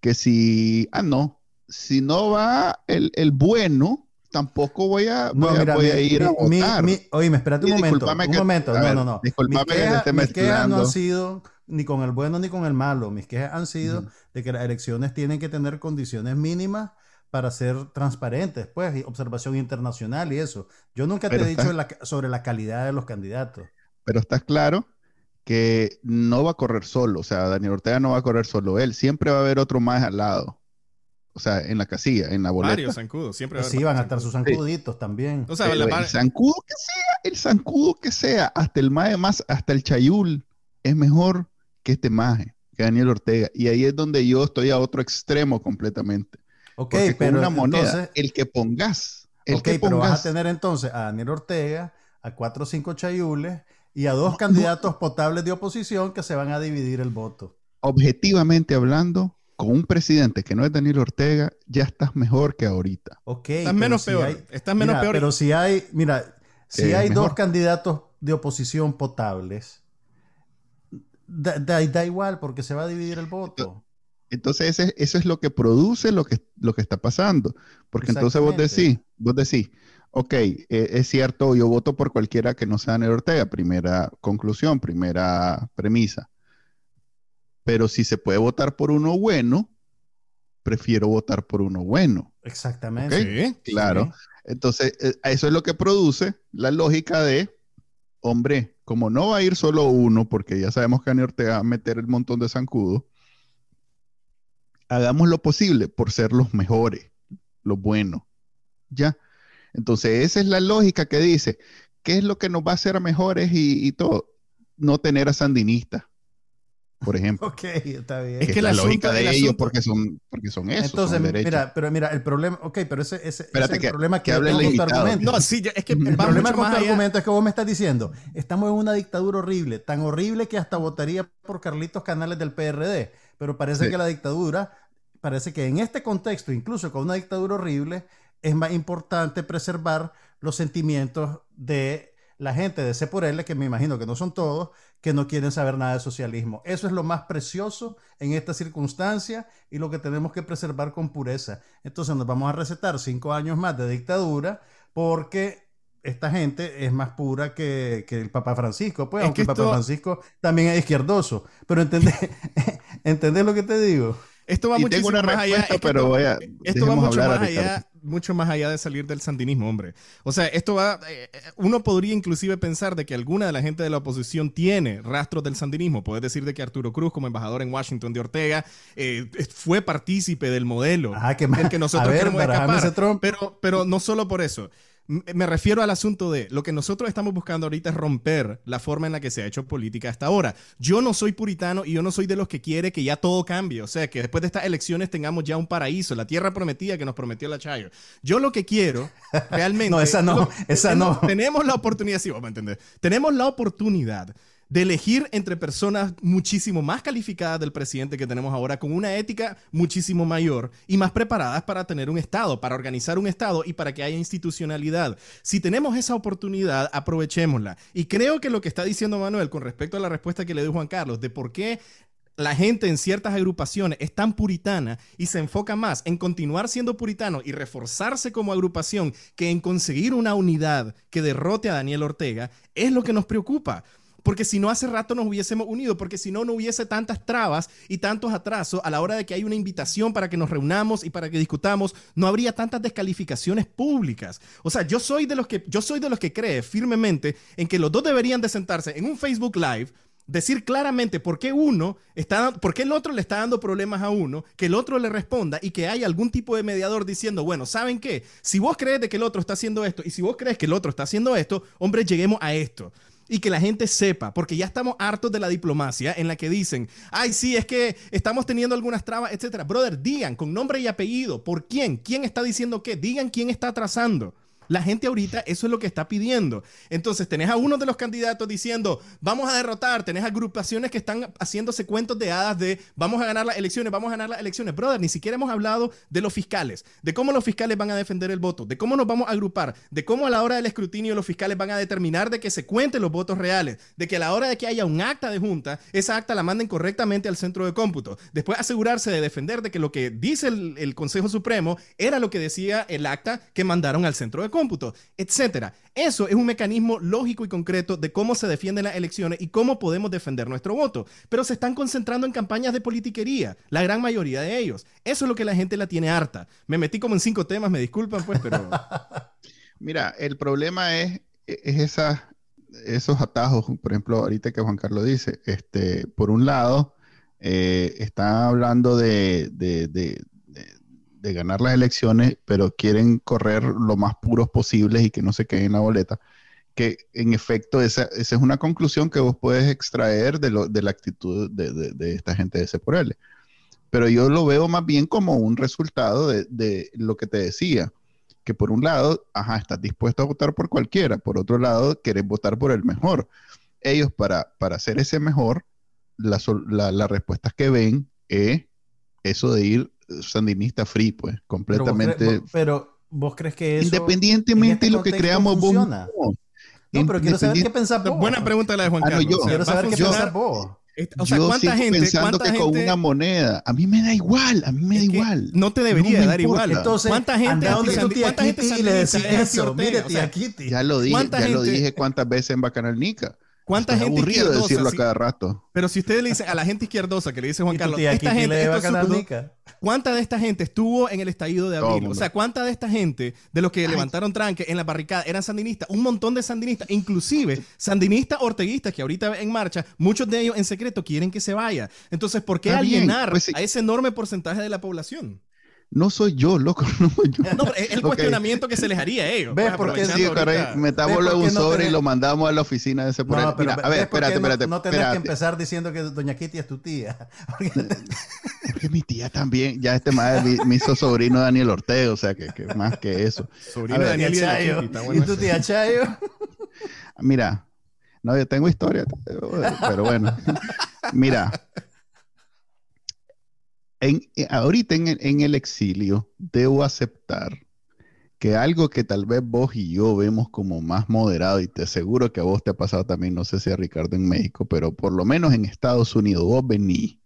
que si, ah, no, si no va el, el bueno, tampoco voy a, No, voy a- voy a mi- ir a votar. mi- oíme, espérate un momento. Un que- momento, no, ver, no, no. discúlpame Mis quejas, esté mis quejas no han sido ni con el bueno ni con el malo. Mis quejas han sido de que las elecciones tienen que tener condiciones mínimas para ser transparentes, pues, y observación internacional y eso. Yo nunca Pero te he dicho la- sobre la calidad de los candidatos. Pero estás claro que no va a correr solo, o sea, Daniel Ortega no va a correr solo él, siempre va a haber otro más al lado. O sea, en la casilla, en la boleta. Varios zancudos. Siempre va a Pues haber sí, van a estar sus zancuditos también. O sea, Pero la el zancudo que sea, el zancudo que sea, hasta el maje más, hasta el chayul es mejor que este maje, que Daniel Ortega. Y ahí es donde yo estoy a otro extremo completamente. ok, Porque pero con una moneda, entonces, el que pongas, el ok, que pero vas a pongas, tener entonces a Daniel Ortega, a cuatro o cinco chayules y a dos No, candidatos potables de oposición que se van a dividir el voto. objetivamente hablando, con un presidente que no es Daniel Ortega, ya estás mejor que ahorita. Ok. Estás menos si peor. hay- Estás menos mira, peor. Pero si hay, mira, si Eh, hay dos candidatos de oposición potables, da, da- da igual porque se va a dividir el voto. Entonces, ese- eso es lo que produce lo que, lo que está pasando. Porque entonces vos decís, vos decís, ok, eh, es cierto, yo voto por cualquiera que no sea Daniel Ortega, primera conclusión, primera premisa. Pero si se puede votar por uno bueno, prefiero votar por uno bueno. Exactamente. Sí. Claro. Entonces, eh, eso es lo que produce la lógica de, hombre, como no va a ir solo uno, porque ya sabemos que Daniel Ortega va a meter el montón de zancudo, hagamos lo posible por ser los mejores, los buenos. ¿Ya? Entonces, esa es la lógica que dice, ¿qué es lo que nos va a hacer mejores y, y todo? No tener a sandinistas, por ejemplo. Ok, está bien. Es que es la lógica de el ellos asunto- porque son, porque son eso, Entonces, son derechos. mira, pero mira, el problema, ok, pero ese, ese- ese es el que- problema que que, hable con tu invitado. argumento. No, sí, es que El problema con tu argumento es que vos me estás diciendo, estamos en una dictadura horrible, tan horrible que hasta votaría por Carlitos Canales del PRD, pero parece Sí. que la dictadura parece que en este contexto, incluso con una dictadura horrible, es más importante preservar los sentimientos de la gente de C por L, que me imagino que no son todos, que no quieren saber nada de socialismo. Eso es lo más precioso en esta circunstancia y lo que tenemos que preservar con pureza. Entonces nos vamos a recetar cinco años más de dictadura porque esta gente es más pura que, el Papa Francisco, pues, aunque el Papa Francisco también es izquierdoso. Pero ¿entendés, [LAUGHS] ¿entendés lo que te digo? Esto va muchísimo más allá. pero voy a, esto va mucho más allá, mucho más allá de salir del sandinismo, hombre. O sea, esto va. Eh, uno podría inclusive pensar de que alguna de la gente de la oposición tiene rastros del sandinismo. Puedes decir de que Arturo Cruz, como embajador en Washington de Ortega, eh, fue partícipe del modelo ah, que, [LAUGHS] que nosotros queremos escapar. Pero, pero no solo por eso. Me refiero al asunto de lo que nosotros estamos buscando ahorita es romper la forma en la que se ha hecho política hasta ahora. Yo no soy puritano y yo no soy de los que quiere que ya todo cambie. O sea, que después de estas elecciones tengamos ya un paraíso, la tierra prometida que nos prometió la Chayo. Yo lo que quiero [LAUGHS] realmente. no, esa no, esa no. Tenemos la oportunidad, sí, vamos a entender. Tenemos la oportunidad de elegir entre personas muchísimo más calificadas del presidente que tenemos ahora, con una ética muchísimo mayor y más preparadas para tener un Estado, para organizar un Estado y para que haya institucionalidad. Si tenemos esa oportunidad, aprovechémosla. Y creo que lo que está diciendo Manuel con respecto a la respuesta que le dio Juan Carlos de por qué la gente en ciertas agrupaciones es tan puritana y se enfoca más en continuar siendo puritano y reforzarse como agrupación que en conseguir una unidad que derrote a Daniel Ortega, es lo que nos preocupa. Porque si no, hace rato nos hubiésemos unido, porque si no, no hubiese tantas trabas y tantos atrasos a la hora de que hay una invitación para que nos reunamos y para que discutamos, no habría tantas descalificaciones públicas. O sea, yo soy de los que, yo soy de los que cree firmemente en que los dos deberían de sentarse en un Facebook Live decir claramente por qué uno está, por qué el otro le está dando problemas a uno, que el otro le responda y que haya algún tipo de mediador diciendo, bueno, ¿saben qué? Si vos crees de que el otro está haciendo esto y si vos crees que el otro está haciendo esto, hombre, lleguemos a esto y que la gente sepa, porque ya estamos hartos de la diplomacia en la que dicen, ay, sí, es que estamos teniendo algunas trabas, etcétera. Brother, digan con nombre y apellido, ¿por quién? ¿Quién está diciendo qué? Digan quién está atrasando. La gente ahorita eso es lo que está pidiendo. Entonces tenés a uno de los candidatos diciendo, vamos a derrotar, tenés agrupaciones que están haciéndose cuentos de hadas de, vamos a ganar las elecciones, vamos a ganar las elecciones. Brother, ni siquiera hemos hablado de los fiscales, de cómo los fiscales van a defender el voto, de cómo nos vamos a agrupar, de cómo a la hora del escrutinio los fiscales van a determinar de que se cuenten los votos reales, de que a la hora de que haya un acta de junta, esa acta la manden correctamente al centro de cómputo. Después asegurarse de defender de que lo que dice el, el Consejo Supremo era lo que decía el acta que mandaron al centro de cómputo cómputo, etcétera. Eso es un mecanismo lógico y concreto de cómo se defienden las elecciones y cómo podemos defender nuestro voto. Pero se están concentrando en campañas de politiquería, la gran mayoría de ellos. Eso es lo que la gente la tiene harta. Me metí como en cinco temas, me disculpan, pues, pero. [LAUGHS] Mira, el problema es, es esos atajos, por ejemplo, ahorita que Juan Carlos dice, este, por un lado, eh, está hablando de ganar las elecciones, pero quieren correr lo más puros posibles y que no se queden en la boleta. Que en efecto, esa, esa es una conclusión que vos puedes extraer de, lo, de la actitud de, de, esta gente de C por L. Pero yo lo veo más bien como un resultado de, lo que te decía, que por un lado, ajá, estás dispuesto a votar por cualquiera, por otro lado, querés votar por el mejor. Ellos, para, para hacer ese mejor, las la, la respuestas que ven es eso de ir sandinista free, pues, completamente. Pero vos, crees que eso. Independientemente de lo que creamos vos. No, pero quiero saber qué pensás vos. Buena pregunta la de Juan ah, Carlos. yo, quiero saber qué pensás vos. O sea, yo ¿cuánta gente, pensando que con una moneda, a mí me da igual, a mí me da igual. No te debería dar igual. Entonces, ¿cuánta gente a donde tu tía Kitty y le decís eso? Mire, tía Kitty. Ya lo dije, ya lo dije cuántas veces en Bacanal Nica. ¿Cuánta gente aburrido decirlo a cada rato. Pero si usted le dice a la gente izquierdosa que le dice Juan Carlos, esta gente, ¿cuánta de esta gente estuvo en el estallido de abril? O sea, ¿cuánta de esta gente, de los que levantaron tranque en la barricada, eran sandinistas? Un montón de sandinistas, inclusive sandinistas orteguistas que ahorita en marcha, muchos de ellos en secreto quieren que se vaya. Entonces, ¿por qué alienar pues a ese enorme porcentaje de la población? No soy yo, loco, [LAUGHS] no soy yo. No, es el [LAUGHS] cuestionamiento que se les haría a ellos. ¿Ves por qué? Sí, caray, metámoslo en un sobre y lo mandamos a la oficina de ese por no, Mira, a ver, espérate, espérate. No, no tenés que empezar diciendo que Doña Kitty es tu tía. [LAUGHS] Porque, mi tía también, ya este madre me hizo sobrino Daniel Ortega, o sea, que, que más que eso. Sobrino ver, Daniel Chayo. ¿Y tu tía Chayo? Mira, no, yo tengo historia, pero bueno. Mira, en, eh, ahorita en el, exilio debo aceptar que algo que tal vez vos y yo vemos como más moderado, y te aseguro que a vos te ha pasado también, no sé si a Ricardo en México, pero por lo menos en Estados Unidos vos venís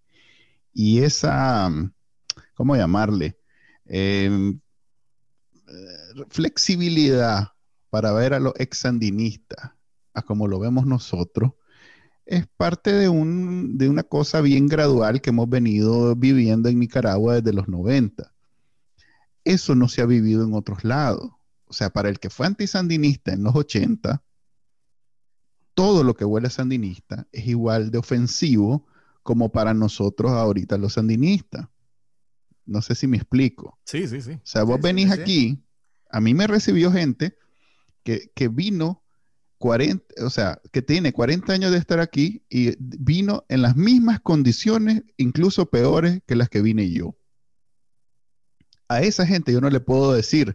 y esa, ¿cómo llamarle? Em, eh, flexibilidad para ver a los ex sandinistas, a como lo vemos nosotros, es parte de, un, de una cosa bien gradual que hemos venido viviendo en Nicaragua desde los 90. Eso no se ha vivido en otros lados. O sea, para el que fue antisandinista en los 80, todo lo que huele a sandinista es igual de ofensivo como para nosotros ahorita los sandinistas. No sé si me explico. Sí, sí, sí. O sea, vos venís aquí, a mí me recibió gente que, que vino 40, o sea, que tiene 40 años de estar aquí y vino en las mismas condiciones, incluso peores que las que vine yo. A esa gente yo no le puedo decir,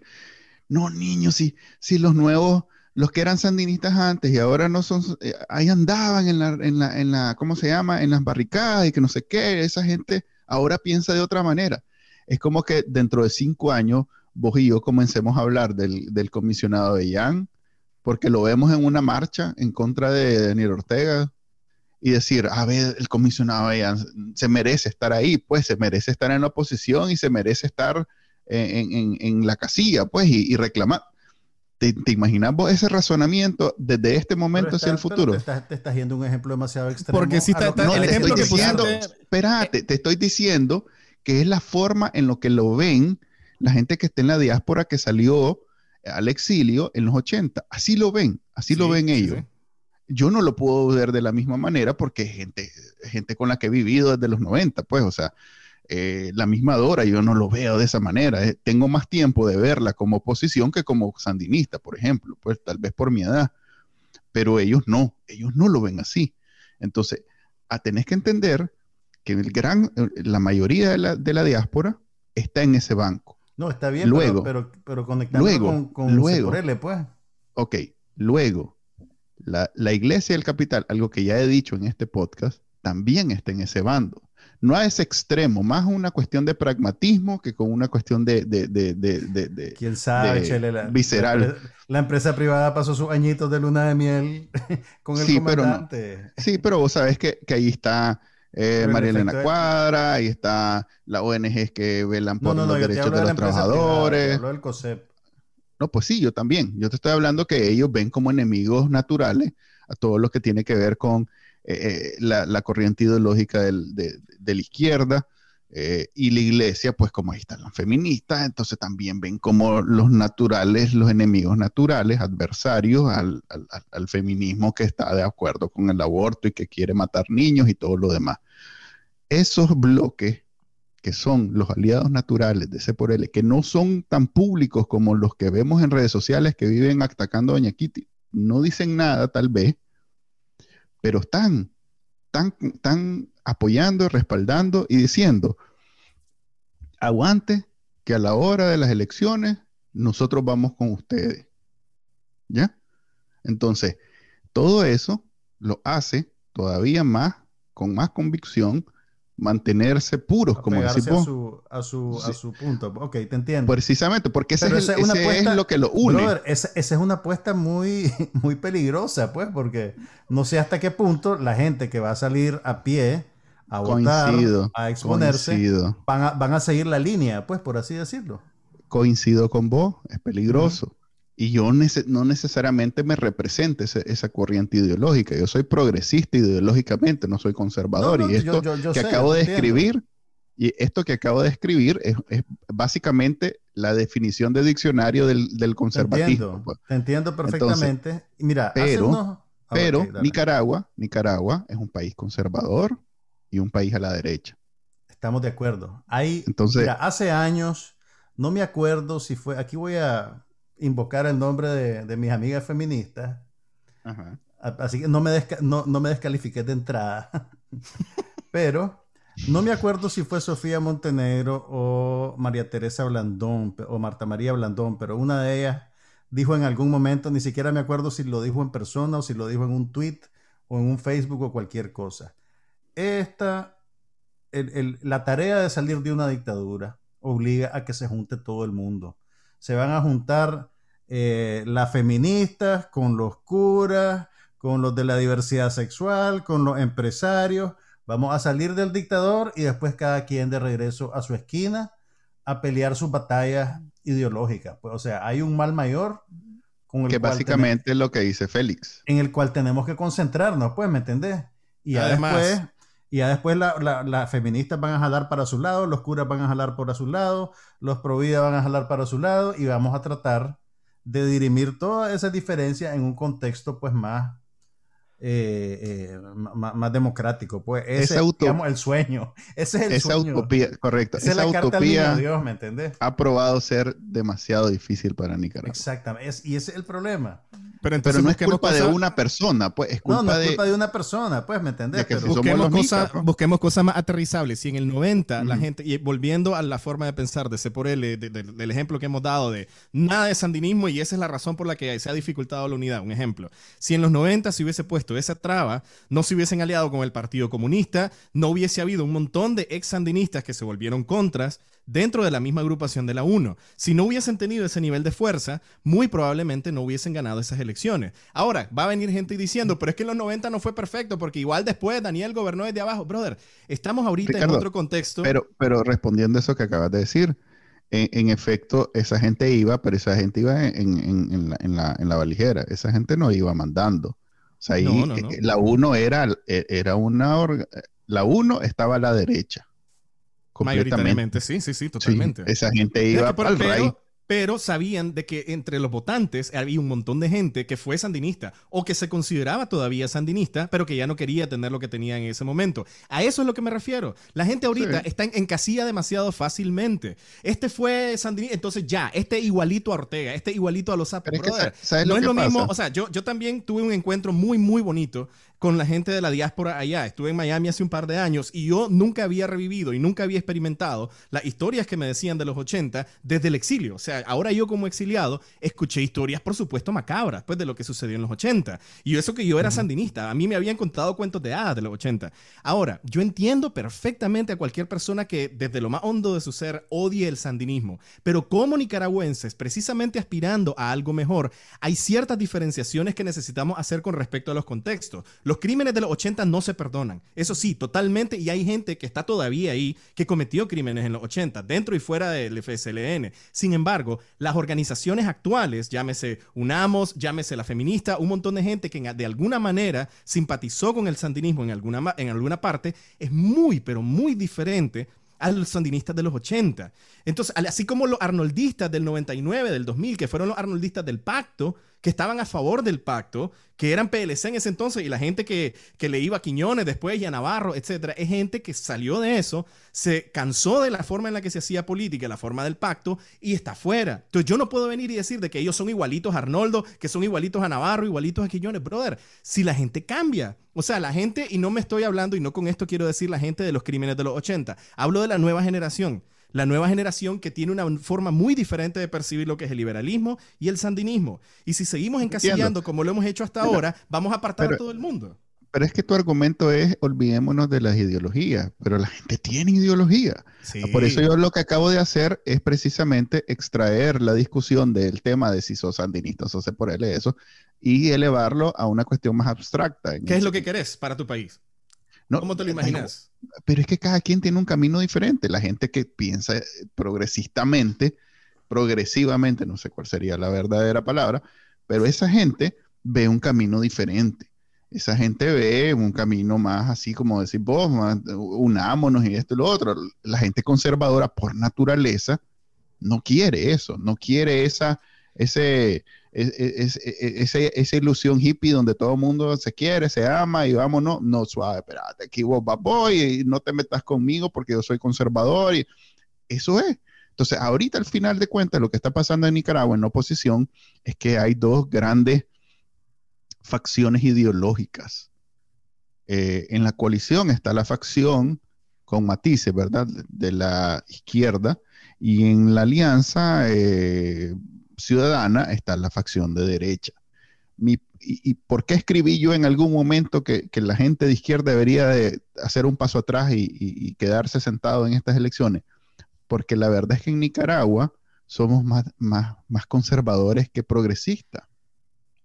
no, niños, si, si los nuevos, los que eran sandinistas antes y ahora no son, eh, ahí andaban en la, en la, en ¿cómo se llama? En las barricadas y que no sé qué, esa gente ahora piensa de otra manera. Es como que dentro de cinco años vos y yo comencemos a hablar del, del comisionado de Yang, porque lo vemos en una marcha en contra de Daniel Ortega y decir, a ver, el comisionado se merece estar ahí, pues se merece estar en la oposición y se merece estar en, la casilla, pues, y, reclamar. ¿Te, imaginas vos ese razonamiento desde este momento hacia el futuro? Te estás, te estás yendo un ejemplo demasiado extremo. Porque si está, el ejemplo que diciendo, Espérate, te estoy diciendo que es la forma en lo que lo ven la gente que está en la diáspora que salió al exilio en los 80. Así lo ven, así lo ven ellos. Yo no lo puedo ver de la misma manera porque gente, gente con la que he vivido desde los 90, pues, o sea, eh, la misma Dora, yo no lo veo de esa manera. Eh, tengo más tiempo de verla como oposición que como sandinista, por ejemplo, pues tal vez por mi edad. Pero ellos no, ellos no lo ven así. Entonces, a, tenés que entender que el gran, la mayoría de la, de la diáspora está en ese banco. No, está bien, luego, pero, pero, conectando luego, con, luego, pues. Ok, luego, la, la iglesia del capital, algo que ya he dicho en este podcast, también está en ese bando. No a ese extremo, más una cuestión de pragmatismo que con una cuestión de... de, de, de ¿Quién sabe, Chele, la, visceral. La, empresa privada pasó sus añitos de luna de miel [LAUGHS] con el sí, comandante. Pero sí, pero vos sabés que, que ahí está eh, María Elena Cuadra, ahí está la ONG que velan por los derechos de, los trabajadores. no, pues sí, yo también. Yo te estoy hablando que ellos ven como enemigos naturales a todo lo que tiene que ver con eh, eh, la, corriente ideológica de, la izquierda. Y la iglesia, pues como ahí están las feministas, entonces también ven como los naturales, los enemigos naturales, adversarios al, al, feminismo que está de acuerdo con el aborto y que quiere matar niños y todo lo demás. Esos bloques que son los aliados naturales de C por L, que no son tan públicos como los que vemos en redes sociales que viven atacando a Doña Kitty, no dicen nada tal vez, pero están, están, están apoyando, respaldando y diciendo, aguante que a la hora de las elecciones nosotros vamos con ustedes. ¿Ya? Entonces, todo eso lo hace todavía más, con más convicción, mantenerse puros, como decimos. A su, a, su, punto. Ok, te entiendo. Precisamente, porque ese, es, lo que lo une. esa, es una apuesta muy, [LAUGHS] muy peligrosa, pues, porque no sé hasta qué punto la gente que va a salir a pie a votar, a exponerse, van a, van a seguir la línea, pues, por así decirlo. Coincido con vos, es peligroso. Y yo no necesariamente me represente esa corriente ideológica. Yo soy progresista ideológicamente, no soy conservador. y esto que acabo de escribir, y esto que acabo de escribir es, básicamente la definición de diccionario del, conservatismo. Pues. Te entiendo, perfectamente. Mira, pero, pero Nicaragua, Nicaragua es un país conservador y un país a la derecha. Estamos de acuerdo. Hay, Entonces, mira, hace años, no me acuerdo si fue, aquí voy a invocar el nombre de, mis amigas feministas. Así que no me, no, me descalifiqué de entrada. [LAUGHS] Pero no me acuerdo si fue Sofía Montenegro o María Teresa Blandón o Marta María Blandón, pero una de ellas dijo en algún momento, ni siquiera me acuerdo si lo dijo en persona o si lo dijo en un tweet o en un Facebook o cualquier cosa. Esta la tarea de salir de una dictadura obliga a que se junte todo el mundo. Se van a juntar eh, las feministas con los curas, con los de la diversidad sexual, con los empresarios. Vamos a salir del dictador y después cada quien de regreso a su esquina a pelear sus batallas ideológicas. Pues, o sea, hay un mal mayor con el que básicamente es lo que dice Félix. En el cual tenemos que concentrarnos, pues, ¿me entendés? Y después, y ya después las feministas van a jalar para su lado, los curas van a jalar para su lado, los providas van a jalar para su lado y vamos a tratar de dirimir toda esa diferencia en un contexto pues más eh, eh, más, democrático. Pues ese es el sueño. [LAUGHS] Ese es el esa utopía, correcto. Esa, es la utopía Dios, ¿me entendés? Ha probado ser demasiado difícil para Nicaragua. Exactamente. y ese es el problema. Pero, entonces no es culpa de una persona, pues es culpa no, no es culpa de, una persona, pues, ¿me entendés? busquemos, cosas, busquemos cosas más aterrizables. Si en el 90 la gente, y volviendo a la forma de pensar de C por L, del ejemplo que hemos dado de nada de sandinismo y esa es la razón por la que se ha dificultado la unidad, un ejemplo. Si en los 90 se hubiese puesto esa traba, no se hubiesen aliado con el Partido Comunista, no hubiese habido un montón de ex sandinistas que se volvieron contras, dentro de la misma agrupación de la 1. Si no hubiesen tenido ese nivel de fuerza, muy probablemente no hubiesen ganado esas elecciones. Ahora, va a venir gente diciendo, pero es que en los 90 no fue perfecto, porque igual después Daniel gobernó desde abajo. Brother, estamos ahorita en otro contexto. Pero, pero respondiendo a eso que acabas de decir, en, efecto, esa gente iba, pero esa gente iba en, la, valijera. Esa gente no iba mandando. O sea, ahí eh, la 1 era, e, era una... La 1 estaba a la derecha Mayoritariamente, sí, sí, sí, totalmente. esa gente iba para el rey pero sabían de que entre los votantes había un montón de gente que fue sandinista o que se consideraba todavía sandinista, pero que ya no quería tener lo que tenía en ese momento. A eso es lo que me refiero. La gente ahorita está en, casilla demasiado fácilmente. Este fue sandinista, entonces ya, este igualito a Ortega, este igualito a los Zapos. no es lo mismo, o sea, yo, yo también tuve un encuentro muy, muy bonito con la gente de la diáspora allá. Estuve en Miami hace un par de años y yo nunca había revivido y nunca había experimentado las historias que me decían de los 80 desde el exilio. O sea, ahora yo como exiliado escuché historias, por supuesto, macabras, pues de lo que sucedió en los 80. Y eso que yo era sandinista, a mí me habían contado cuentos de hadas de los 80. Ahora, yo entiendo perfectamente a cualquier persona que desde lo más hondo de su ser odie el sandinismo, pero como nicaragüenses, precisamente aspirando a algo mejor, hay ciertas diferenciaciones que necesitamos hacer con respecto a los contextos. Los crímenes de los 80 no se perdonan. Eso sí, totalmente. Y hay gente que está todavía ahí que cometió crímenes en los 80, dentro y fuera del FSLN. Sin embargo, las organizaciones actuales, llámese UNAMOS, llámese la feminista, un montón de gente que de alguna manera simpatizó con el sandinismo en alguna, en alguna parte, es muy, pero muy diferente a los sandinistas de los 80. Entonces, así como los arnoldistas del 99, del 2000, que fueron los arnoldistas del pacto, que estaban a favor del pacto, que eran PLC en ese entonces, y la gente que, le iba a Quiñones después y a Navarro, etcétera, es gente que salió de eso, se cansó de la forma en la que se hacía política, la forma del pacto, y está fuera. Entonces yo no puedo venir y decir de que ellos son igualitos a Arnoldo, que son igualitos a Navarro, igualitos a Quiñones, brother. Si la gente cambia, o sea, la gente, y no me estoy hablando, y no con esto quiero decir la gente de los crímenes de los 80, hablo de la nueva generación la nueva generación que tiene una forma muy diferente de percibir lo que es el liberalismo y el sandinismo. Y si seguimos encasillando como lo hemos hecho hasta ahora, vamos a apartar a todo el mundo. Pero es que tu argumento es, olvidémonos de las ideologías, pero la gente tiene ideología. Por eso yo lo que acabo de hacer es precisamente extraer la discusión del tema de si sos sandinista o sos por él eso y elevarlo a una cuestión más abstracta. ¿Qué es lo que querés para tu país? ¿Cómo te lo imaginas? Pero es que cada quien tiene un camino diferente. La gente que piensa progresistamente, progresivamente, no sé cuál sería la verdadera palabra, pero esa gente ve un camino diferente. Esa gente ve un camino más así como decir vos, unámonos y esto y lo otro. La gente conservadora por naturaleza no quiere eso, no quiere esa, ese, es, esa ilusión hippie donde todo el mundo se quiere, se ama y vámonos, no, suave, espérate, aquí vos vas voy y no te metas conmigo porque yo soy conservador y eso es. Entonces, ahorita al final de cuentas, lo que está pasando en Nicaragua en oposición es que hay dos grandes facciones ideológicas. Eh, en la coalición está la facción con matices, ¿verdad? De la izquierda y en la alianza... Eh, ciudadana está la facción de derecha. y, por qué escribí yo en algún momento que, la gente de izquierda debería de hacer un paso atrás y, quedarse sentado en estas elecciones? Porque la verdad es que en Nicaragua somos más, más, más conservadores que progresistas.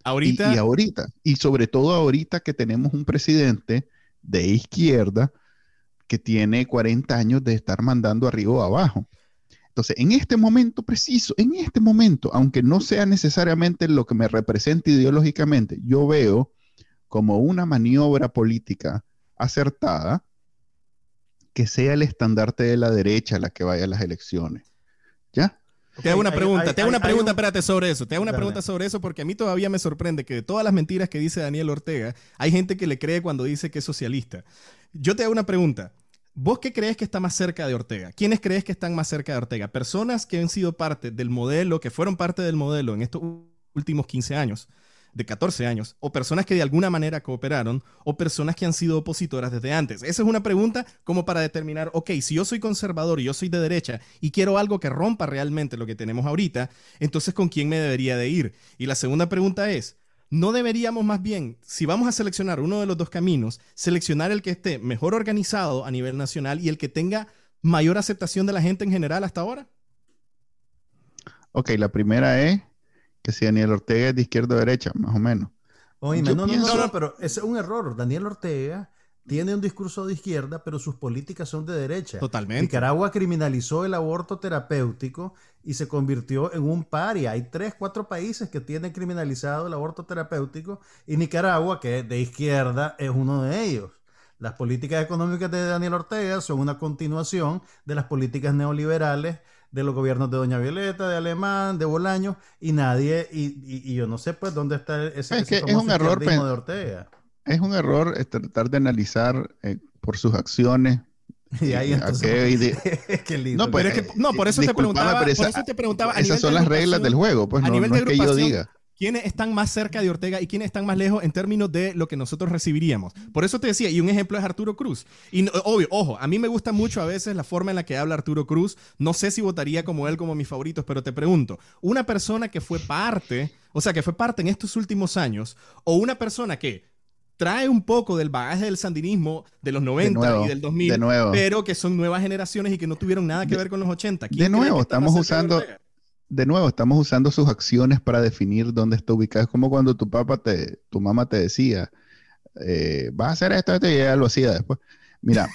Ahorita. Y, ahorita, y sobre todo ahorita que tenemos un presidente de izquierda que tiene 40 años de estar mandando arriba o abajo. Entonces, en este momento preciso, en este momento, aunque no sea necesariamente lo que me represente ideológicamente, yo veo como una maniobra política acertada que sea el estandarte de la derecha la que vaya a las elecciones. ¿Ya? te hago una pregunta, te hago una pregunta, espérate, sobre eso. Te hago una pregunta sobre eso porque a mí todavía me sorprende que de todas las mentiras que dice Daniel Ortega, hay gente que le cree cuando dice que es socialista. Yo te hago una pregunta. ¿Vos qué crees que está más cerca de Ortega? ¿Quiénes crees que están más cerca de Ortega? ¿Personas que han sido parte del modelo, que fueron parte del modelo en estos últimos 15 años? de 14 años, o personas que de alguna manera cooperaron, o personas que han sido opositoras desde antes. Esa es una pregunta como para determinar, ok, si yo soy conservador y yo soy de derecha y quiero algo que rompa realmente lo que tenemos ahorita, entonces ¿con quién me debería de ir? Y la segunda pregunta es, ¿no deberíamos más bien, si vamos a seleccionar uno de los dos caminos, seleccionar el que esté mejor organizado a nivel nacional y el que tenga mayor aceptación de la gente en general hasta ahora? Ok, la primera es que si Daniel Ortega es de izquierda o derecha, más o menos. Oye, no, no, no, pero ese es un error. Daniel Ortega tiene un discurso de izquierda, pero sus políticas son de derecha. Totalmente. Nicaragua criminalizó el aborto terapéutico y se convirtió en un paria. Hay tres, cuatro países que tienen criminalizado el aborto terapéutico y Nicaragua, que es de izquierda, es uno de ellos. Las políticas económicas de Daniel Ortega son una continuación de las políticas neoliberales de los gobiernos de Doña Violeta, de Alemán, de Bolaño, y nadie, y, y, yo no sé pues dónde está ese, es es un error de Ortega. Es un error tratar de analizar eh, por sus acciones. [LAUGHS] Y ahí entonces, [LAUGHS] qué lindo. No, pues, es que, no, por eso te preguntaba, por eso te preguntaba esas son las reglas del juego, pues a no, nivel no es que yo diga quiénes están más cerca de Ortega y quiénes están más lejos en términos de lo que nosotros recibiríamos. Por eso te decía, y un ejemplo es Arturo Cruz. Y obvio, ojo, a mí me gusta mucho a veces la forma en la que habla Arturo Cruz. No sé si votaría como él, como mis favoritos, pero te pregunto, una persona que fue parte, o sea, que fue parte en estos últimos años, o una persona que trae un poco del bagaje del sandinismo de los 90 y del 2000, pero que son nuevas generaciones y que no tuvieron nada que ver con los 80. De nuevo, estamos usando de nuevo, estamos usando sus acciones para definir dónde está ubicado. Es como cuando tu papá te, tu mamá te decía, eh, vas a hacer esto, esto, y ella lo hacía después. Mira,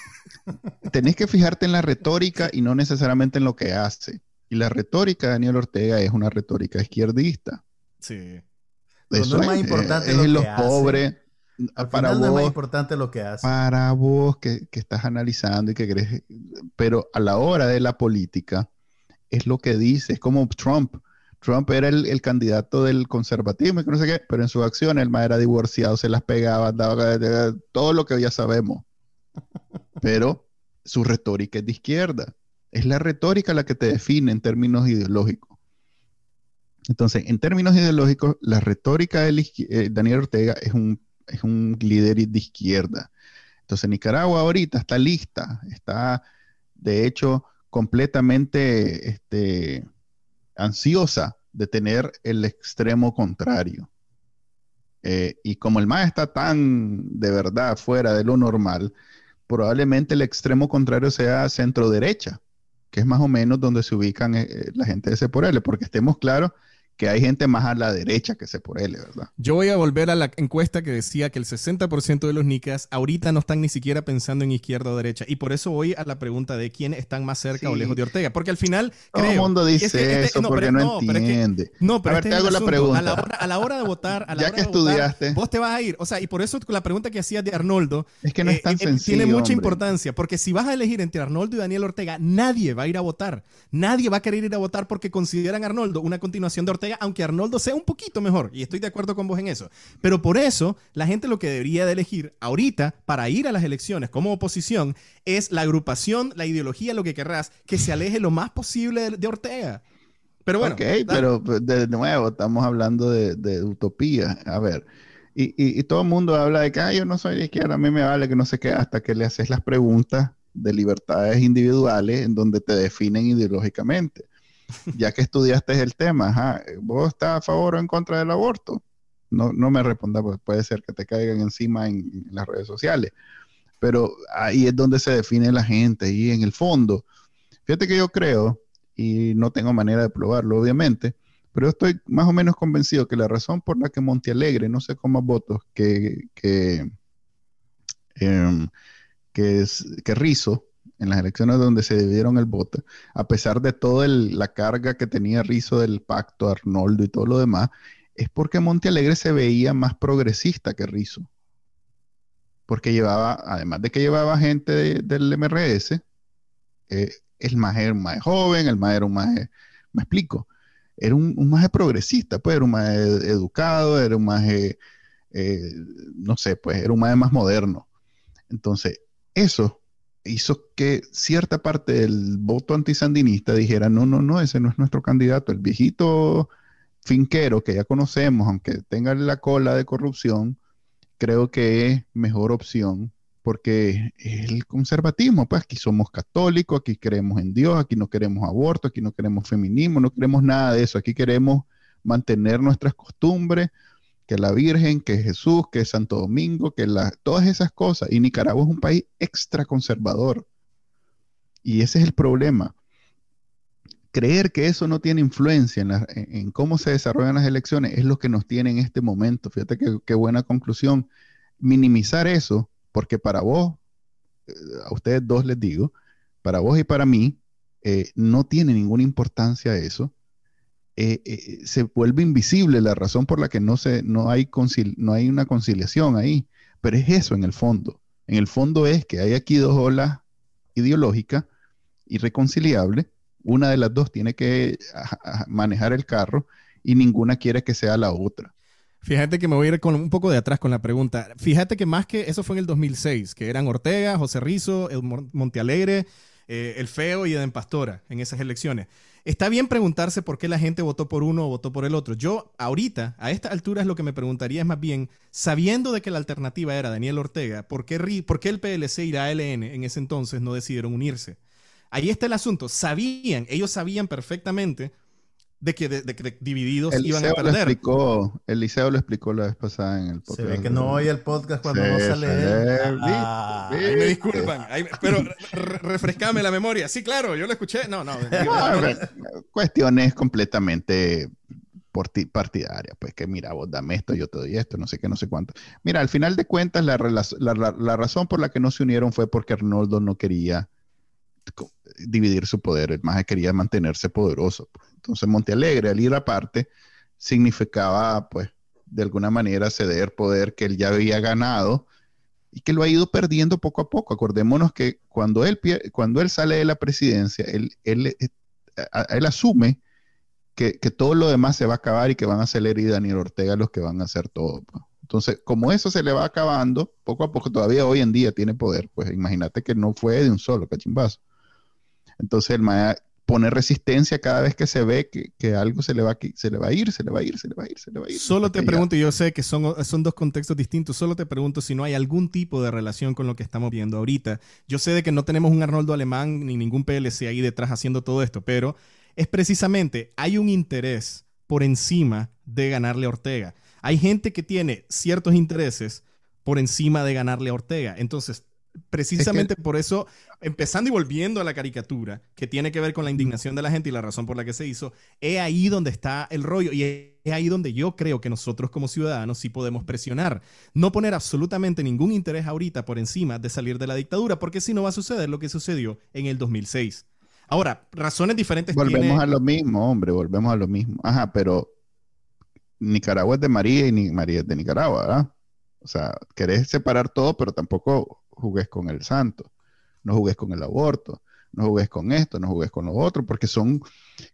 [LAUGHS] tenés que fijarte en la retórica y no necesariamente en lo que hace. Y la retórica de Daniel Ortega es una retórica izquierdista. Sí. Eso no es más importante es, los pobres. Para vos, no es más importante lo que hace. Para vos que, que estás analizando y que crees. Pero a la hora de la política, es lo que dice, es como Trump. Trump era el, candidato del conservatismo y que no sé qué, pero en su acción el más era divorciado, se las pegaba, daba, todo lo que ya sabemos. [LAUGHS] Pero su retórica es de izquierda. Es la retórica la que te define en términos ideológicos. Entonces, en términos ideológicos, la retórica de eh, Daniel Ortega es un, es un líder de izquierda. Entonces, Nicaragua ahorita está lista, está, de hecho, completamente este, ansiosa de tener el extremo contrario. Eh, y como el MAE está tan de verdad fuera de lo normal, probablemente el extremo contrario sea centro derecha, que es más o menos donde se ubican eh, eh, la gente de ese por él, porque estemos claros que hay gente más a la derecha que se por él, ¿verdad? Yo voy a volver a la encuesta que decía que el 60% de los nicas ahorita no están ni siquiera pensando en izquierda o derecha. Y por eso voy a la pregunta de quién están más cerca o lejos de Ortega. Porque al final. Todo el mundo dice este, eso porque no, entiende. no, pero a ver, te hago la pregunta. A la, hora, de votar. A la ya hora que estudiaste. vos te vas a ir. O sea, y por eso la pregunta que hacías de Arnoldo. Es que no es eh, tan eh, sencillo. Tiene mucha importancia. Porque si vas a elegir entre Arnoldo y Daniel Ortega, nadie va a ir a votar. Nadie va a querer ir a votar porque consideran a Arnoldo una continuación de Ortega, aunque Arnoldo sea un poquito mejor, y estoy de acuerdo con vos en eso. Pero por eso, la gente lo que debería de elegir ahorita para ir a las elecciones como oposición es la agrupación, la ideología, lo que querrás, que se aleje lo más posible de, Ortega. Pero bueno. Ok, pero pues, de nuevo, estamos hablando de, utopía. A ver. Y, todo el mundo habla de que yo no soy de izquierda, a mí me vale que no sé qué, hasta que le haces las preguntas de libertades individuales en donde te definen ideológicamente ya que estudiaste el tema, ¿vos estás a favor o en contra del aborto? no, no me responda, pues puede ser que te caigan encima en, las redes sociales. Pero ahí es donde se define la gente, y en el fondo. Fíjate que yo creo, y no tengo manera de probarlo, obviamente, pero estoy más o menos convencido que la razón por la que Montealegre no sé cómo votos que, que, em, que, que Rizo en las elecciones donde se dividieron el voto, a pesar de toda la carga que tenía Rizo del pacto, Arnoldo y todo lo demás, es porque Montealegre se veía más progresista que Rizo. Porque llevaba, además de que llevaba gente del MRS, eh, el más era un más joven, el más era un más, me explico, era un, un más progresista, pues era un más educado, era un más, eh, no sé, pues era un más moderno. Entonces, eso hizo que cierta parte del voto antisandinista dijera, no, no, no, ese no es nuestro candidato, el viejito finquero que ya conocemos, aunque tenga la cola de corrupción, creo que es mejor opción porque el conservatismo, pues aquí somos católicos, aquí creemos en Dios, aquí no queremos aborto, aquí no queremos feminismo, no queremos nada de eso, aquí queremos mantener nuestras costumbres, que la Virgen, que Jesús, que Santo Domingo, que todas esas cosas. Y Nicaragua es un país extra conservador. Y ese es el problema. Creer que eso no tiene influencia en, cómo se desarrollan las elecciones es lo que nos tiene en este momento. Fíjate qué buena conclusión. Minimizar eso, porque para vos, eh, a ustedes dos les digo, para vos y para mí, eh, no tiene ninguna importancia eso eh, eh, se vuelve invisible la razón por la que no, se, no, hay no hay una conciliación ahí. Pero es eso en el fondo. En el fondo es que hay aquí dos olas ideológicas irreconciliables. Una de las dos tiene que manejar el carro y ninguna quiere que sea la otra. Fíjate que me voy a ir con un poco de atrás con la pregunta. Fíjate que más que eso fue en el 2006, que eran Ortega, José Rizo, el Montealegre, eh, el Feo y Eden Pastora en esas elecciones. Está bien preguntarse por qué la gente votó por uno o votó por el otro. Yo ahorita, a esta altura, es lo que me preguntaría es más bien, sabiendo de que la alternativa era Daniel Ortega, ¿por qué, por qué el PLC y la ALN en ese entonces no decidieron unirse? Ahí está el asunto. Sabían, ellos sabían perfectamente de que, de, divididos iban a perder. Lo explicó, el liceo lo explicó la vez pasada en el podcast. Se ve que no oye el podcast cuando no sale ah, me disculpan, pero refrescame la memoria. Sí, claro, yo lo escuché. No, no. cuestiones completamente partidarias, pues que mira, vos dame esto, yo te doy esto, no sé qué, no sé cuánto. Mira, al final de cuentas, la, la, la razón por la que no se unieron fue porque Arnoldo no quería dividir su poder, el más quería mantenerse poderoso. Pues. Entonces Montealegre, al ir aparte, significaba, pues, de alguna manera ceder poder que él ya había ganado y que lo ha ido perdiendo poco a poco. Acordémonos que cuando él, cuando él sale de la presidencia, él, él, eh, él asume que, que, todo lo demás se va a acabar y que van a ser él y Daniel Ortega los que van a hacer todo. Pues. Entonces, como eso se le va acabando, poco a poco, todavía hoy en día tiene poder, pues imagínate que no fue de un solo cachimbazo. Entonces el maestro pone resistencia cada vez que se ve que, algo se le, va, se le va a ir, se le va a ir, se le va a ir, se le va a ir. Solo te pregunto, yo sé que son, son dos contextos distintos, solo te pregunto si no hay algún tipo de relación con lo que estamos viendo ahorita. Yo sé de que no tenemos un Arnoldo Alemán ni ningún PLC ahí detrás haciendo todo esto, pero es precisamente, hay un interés por encima de ganarle a Ortega. Hay gente que tiene ciertos intereses por encima de ganarle a Ortega. Entonces, precisamente por eso, empezando y volviendo a la caricatura, que tiene que ver con la indignación de la gente y la razón por la que se hizo, es ahí donde está el rollo y es ahí donde yo creo que nosotros como ciudadanos sí podemos presionar. No poner absolutamente ningún interés ahorita por encima de salir de la dictadura, porque si no va a suceder lo que sucedió en el 2006. Ahora, razones diferentes. Volvemos a lo mismo, hombre, volvemos a lo mismo. Ajá, pero Nicaragua es de María y ni María es de Nicaragua, ¿verdad? O sea, querés separar todo, pero tampoco jugues con el santo, no jugues con el aborto, no jugues con esto, no jugues con lo otro, porque son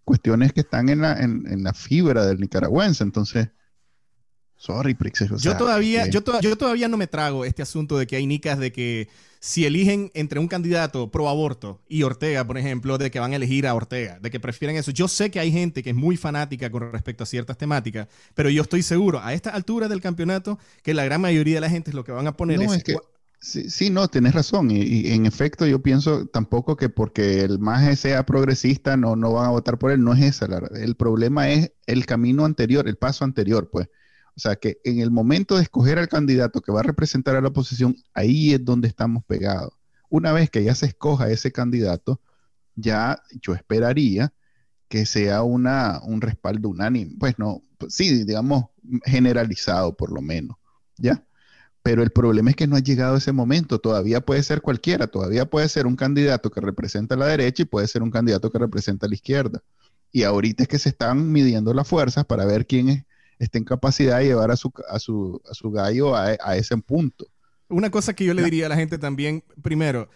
cuestiones que están en la, en, la fibra del nicaragüense. Entonces, sorry, Prix. yo, todavía, yo, yo todavía no me trago este asunto de que hay nicas de que si eligen entre un candidato pro aborto y Ortega, por ejemplo, de que van a elegir a Ortega, de que prefieren eso. Yo sé que hay gente que es muy fanática con respecto a ciertas temáticas, pero yo estoy seguro a esta altura del campeonato que la gran mayoría de la gente es lo que van a poner es, que Sí, no, tienes razón. Y, en efecto, yo pienso tampoco que porque el MAGE sea progresista no, no van a votar por él. No es esa. el problema es el camino anterior, el paso anterior, pues. O sea que en el momento de escoger al candidato que va a representar a la oposición, ahí es donde estamos pegados. Una vez que ya se escoja ese candidato, ya yo esperaría que sea una, un respaldo unánime. Pues no, pues sí, digamos, generalizado por lo menos. ¿Ya? Pero el problema es que no ha llegado ese momento. Todavía puede ser cualquiera. Todavía puede ser un candidato que representa a la derecha y puede ser un candidato que representa a la izquierda. Y ahorita es que se están midiendo las fuerzas para ver quién es, está en capacidad de llevar a su, a su, a su gallo a, a ese punto. Una cosa que yo le diría a la gente también, primero,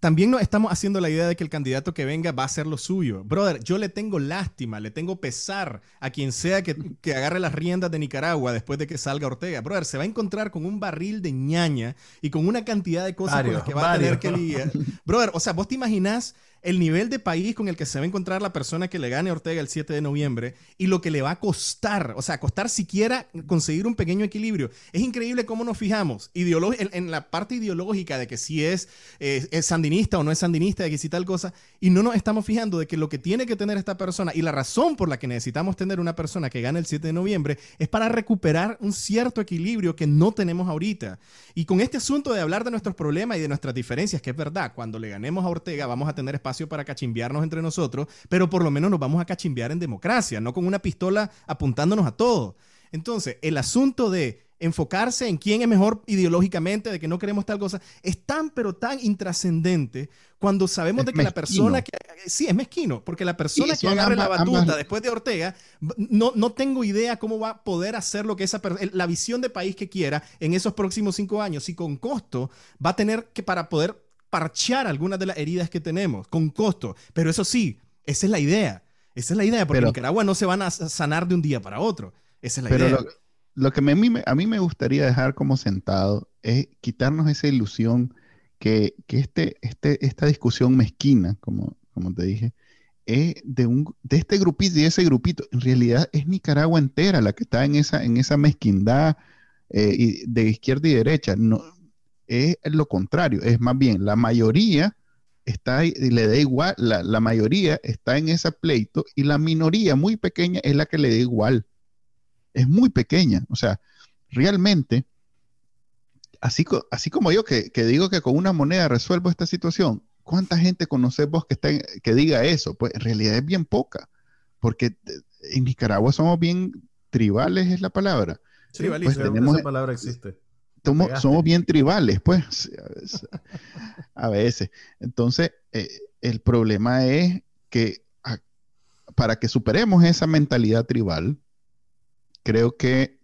también nos estamos haciendo la idea de que el candidato que venga va a hacer lo suyo. Brother, yo le tengo lástima, le tengo pesar a quien sea que, que, agarre las riendas de Nicaragua después de que salga Ortega. Brother, se va a encontrar con un barril de ñaña y con una cantidad de cosas con las que va a tener que lidiar. [LAUGHS] Brother, o sea, vos te imaginás el nivel de país con el que se va a encontrar la persona que le gane a Ortega el 7 de noviembre y lo que le va a costar, o sea, costar siquiera conseguir un pequeño equilibrio. Es increíble cómo nos fijamos en, en, la parte ideológica de que si es, eh, es sandinista o no es sandinista, de que si tal cosa, y no nos estamos fijando de que lo que tiene que tener esta persona y la razón por la que necesitamos tener una persona que gane el 7 de noviembre es para recuperar un cierto equilibrio que no tenemos ahorita. Y con este asunto de hablar de nuestros problemas y de nuestras diferencias, que es verdad, cuando le ganemos a Ortega vamos a tener espacio para cachimbearnos entre nosotros, pero por lo menos nos vamos a cachimbear en democracia, no con una pistola apuntándonos a todo. Entonces, el asunto de enfocarse en quién es mejor ideológicamente, de que no queremos tal cosa, es tan pero tan intrascendente cuando sabemos de que la persona que... Sí, es mezquino, porque la persona que agarre la batuta después de Ortega, no, no tengo idea cómo va a poder hacer lo que esa la visión de país que quiera en esos próximos cinco años y con costo va a tener que para poder parchear algunas de las heridas que tenemos con costo. Pero eso sí, esa es la idea. Esa es la idea, porque en Nicaragua no se van a sanar de un día para otro. Esa es la idea. Lo, lo que me, a, mí me, gustaría dejar como sentado es quitarnos esa ilusión que, que este, este, esta discusión mezquina, como, como te dije, es de, un, de este grupito y de ese grupito. En realidad es Nicaragua entera la que está en esa, en esa mezquindad eh, de izquierda y derecha. No, es lo contrario, es más bien la mayoría está ahí, le da igual, la, la, mayoría está en ese pleito y la minoría muy pequeña es la que le da igual. Es muy pequeña, o sea, realmente, así, así como yo que, que digo que con una moneda resuelvo esta situación, ¿cuánta gente conoces vos que, está que diga eso? Pues en realidad es bien poca, porque en Nicaragua somos bien tribales, es la palabra. Tribalismo, pues tenemos, esa palabra existe somos, bien tribales, pues, [LAUGHS] a veces. Entonces, eh, el problema es que para que superemos esa mentalidad tribal, creo que,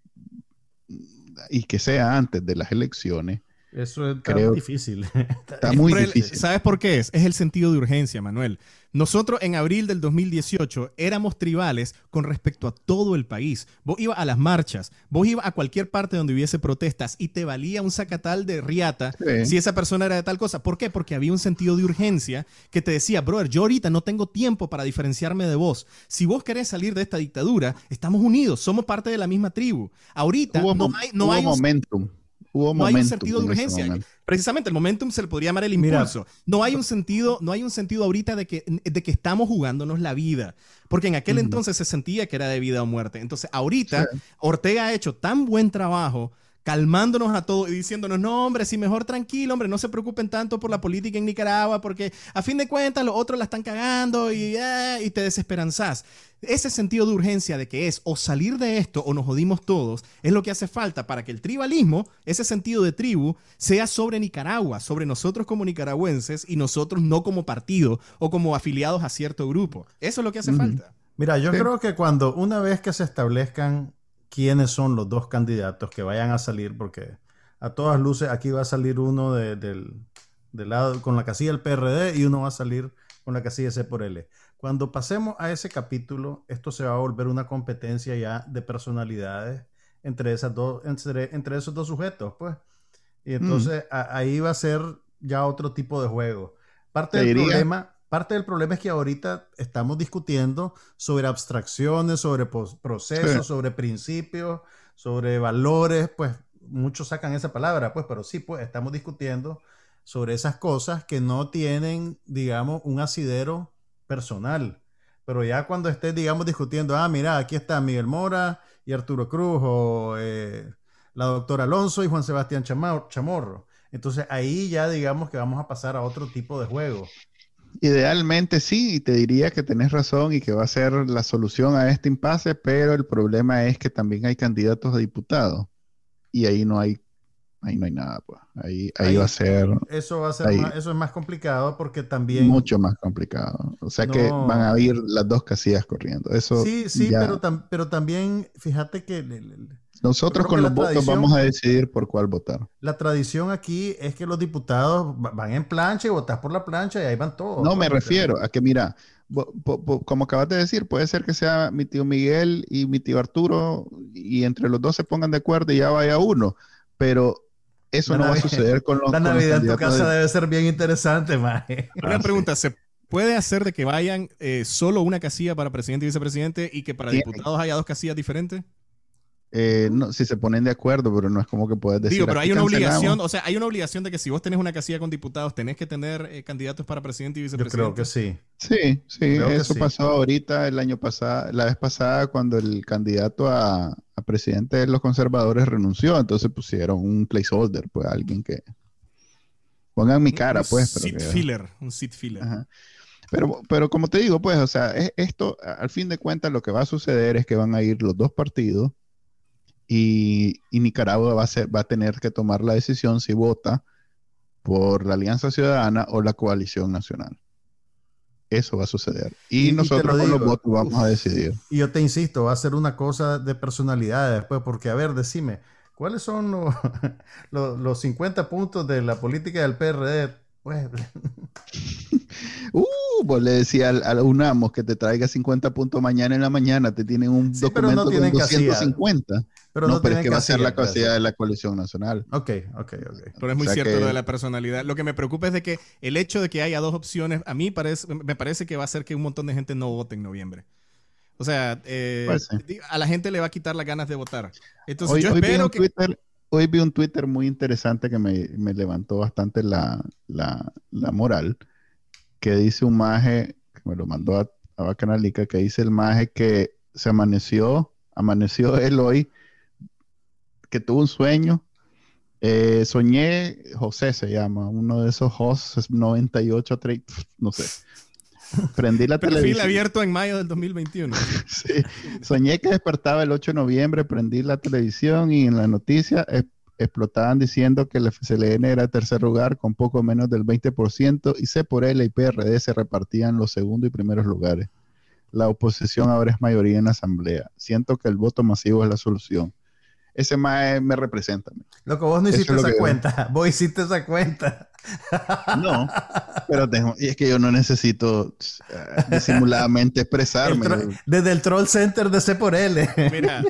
y que sea antes de las elecciones, eso es difícil. [LAUGHS] Está muy difícil. ¿Sabes por qué es? Es el sentido de urgencia, Manuel. Nosotros en abril del 2018 éramos tribales con respecto a todo el país. Vos ibas a las marchas, vos ibas a cualquier parte donde hubiese protestas y te valía un sacatal de riata si esa persona era de tal cosa. ¿Por qué? Porque había un sentido de urgencia que te decía, brother, yo ahorita no tengo tiempo para diferenciarme de vos. Si vos querés salir de esta dictadura, estamos unidos, somos parte de la misma tribu. Ahorita no hay, no hay momentum no hay un sentido de urgencia. Precisamente el momentum se le podría llamar el impulso. no hay un sentido, no hay un sentido ahorita de que, de que estamos jugándonos la vida. Porque en aquel entonces se sentía que era de vida o muerte. Entonces, ahorita Ortega ha hecho tan buen trabajo calmándonos a todos y diciéndonos, no, hombre, si mejor tranquilo, hombre, no se preocupen tanto por la política en Nicaragua, porque a fin de cuentas los otros la están cagando y, eh, y te desesperanzás. Ese sentido de urgencia de que es o salir de esto o nos jodimos todos, es lo que hace falta para que el tribalismo, ese sentido de tribu, sea sobre Nicaragua, sobre nosotros como nicaragüenses y nosotros no como partido o como afiliados a cierto grupo. Eso es lo que hace falta. Mira, yo creo que cuando una vez que se establezcan quiénes son los dos candidatos que vayan a salir, porque a todas luces aquí va a salir uno del, lado con la casilla del PRD y uno va a salir con la casilla C por L. Cuando pasemos a ese capítulo, esto se va a volver una competencia ya de personalidades entre, esas dos, entre, entre esos dos sujetos, pues. Y entonces mm. ahí va a ser ya otro tipo de juego. Parte del problema, Parte del problema es que ahorita estamos discutiendo sobre abstracciones, sobre procesos, sobre principios, sobre valores, pues muchos sacan esa palabra, pues, pero sí, pues estamos discutiendo sobre esas cosas que no tienen, digamos, un asidero personal. Pero ya cuando estés, digamos, discutiendo, ah, mira, aquí está Miguel Mora y Arturo Cruz o eh, la doctora Alonso y Juan Sebastián Chamorro. Entonces ahí ya digamos que vamos a pasar a otro tipo de juego. Idealmente sí, y te diría que tenés razón y que va a ser la solución a este impasse, pero el problema es que también hay candidatos a diputados y ahí no hay ahí no hay nada, pues. Ahí, ahí, va a ser. Eso va a ser más, eso es más complicado porque también. Mucho más complicado. O sea que van a ir las dos casillas corriendo. Eso. Sí, sí, pero, pero también fíjate que. Nosotros con los votos vamos a decidir por cuál votar. La tradición aquí es que los diputados van en plancha y votas por la plancha y ahí van todos. No, me refiero a que, mira, como acabas de decir, puede ser que sea mi tío Miguel y mi tío Arturo y entre los dos se pongan de acuerdo y ya vaya uno, pero eso no va a suceder con los [LAUGHS] La Navidad en tu casa debe ser bien interesante, maje. Una pregunta, ¿se puede hacer de que vayan eh, solo una casilla para presidente y vicepresidente y que para diputados haya dos casillas diferentes? Eh, no, si se ponen de acuerdo, pero no es como que puedes decir. Digo, pero hay una obligación, o sea, hay una obligación de que si vos tenés una casilla con diputados, tenés que tener eh, candidatos para presidente y vicepresidente. Yo creo que sí. Sí, sí, eso pasó ahorita, el año pasado, la vez pasada, cuando el candidato a, presidente de los conservadores renunció, entonces pusieron un placeholder, pues alguien que. Pongan mi cara, pues. Un seat filler, un seat filler. Pero, pero como te digo, pues, o sea, esto, al fin de cuentas, lo que va a suceder es que van a ir los dos partidos y, Nicaragua va a, ser, va a tener que tomar la decisión si vota por la Alianza Ciudadana o la Coalición Nacional. Eso va a suceder. Y, nosotros con los votos vamos a decidir. Y yo te insisto, va a ser una cosa de personalidad después, porque a ver, decime, ¿cuáles son [LAUGHS] los, los, 50 puntos de la política del PRD? Pues... [LAUGHS] uh, vos le decía al, a UNAMOS que te traiga 50 puntos mañana en la mañana, te tienen un documento con 250. Pero no, pero es que va a ser la casilla de la coalición nacional. Ok, ok, ok. Pero es muy cierto lo de la personalidad. Lo que me preocupa es de que el hecho de que haya dos opciones, a mí parece, me parece que va a hacer que un montón de gente no vote en noviembre. O sea, eh, a la gente le va a quitar las ganas de votar. Entonces hoy, yo espero que... hoy vi un Twitter muy interesante que me, levantó bastante la, moral, que dice un maje, que me lo mandó a, a Bacanalica, que dice el maje que se amaneció, amaneció él hoy que tuvo un sueño. Eh, soñé, José se llama, uno de esos hosts 98, 30, no sé. [LAUGHS] Prendí la Perfil televisión. abierto en mayo del 2021. [LAUGHS] sí. Soñé que despertaba el 8 de noviembre, prendí la televisión y en la noticia explotaban diciendo que el FCLN era el tercer lugar con poco menos del 20% y C por L y PRD se repartían los segundos y primeros lugares. La oposición ahora es mayoría en la asamblea. Siento que el voto masivo es la solución ese mae me representa. Loco, vos no hiciste esa cuenta. [LAUGHS] Vos hiciste esa cuenta. No, pero tengo, y es que yo no necesito uh, disimuladamente [LAUGHS] expresarme. desde el Troll Center de C por L. Mira,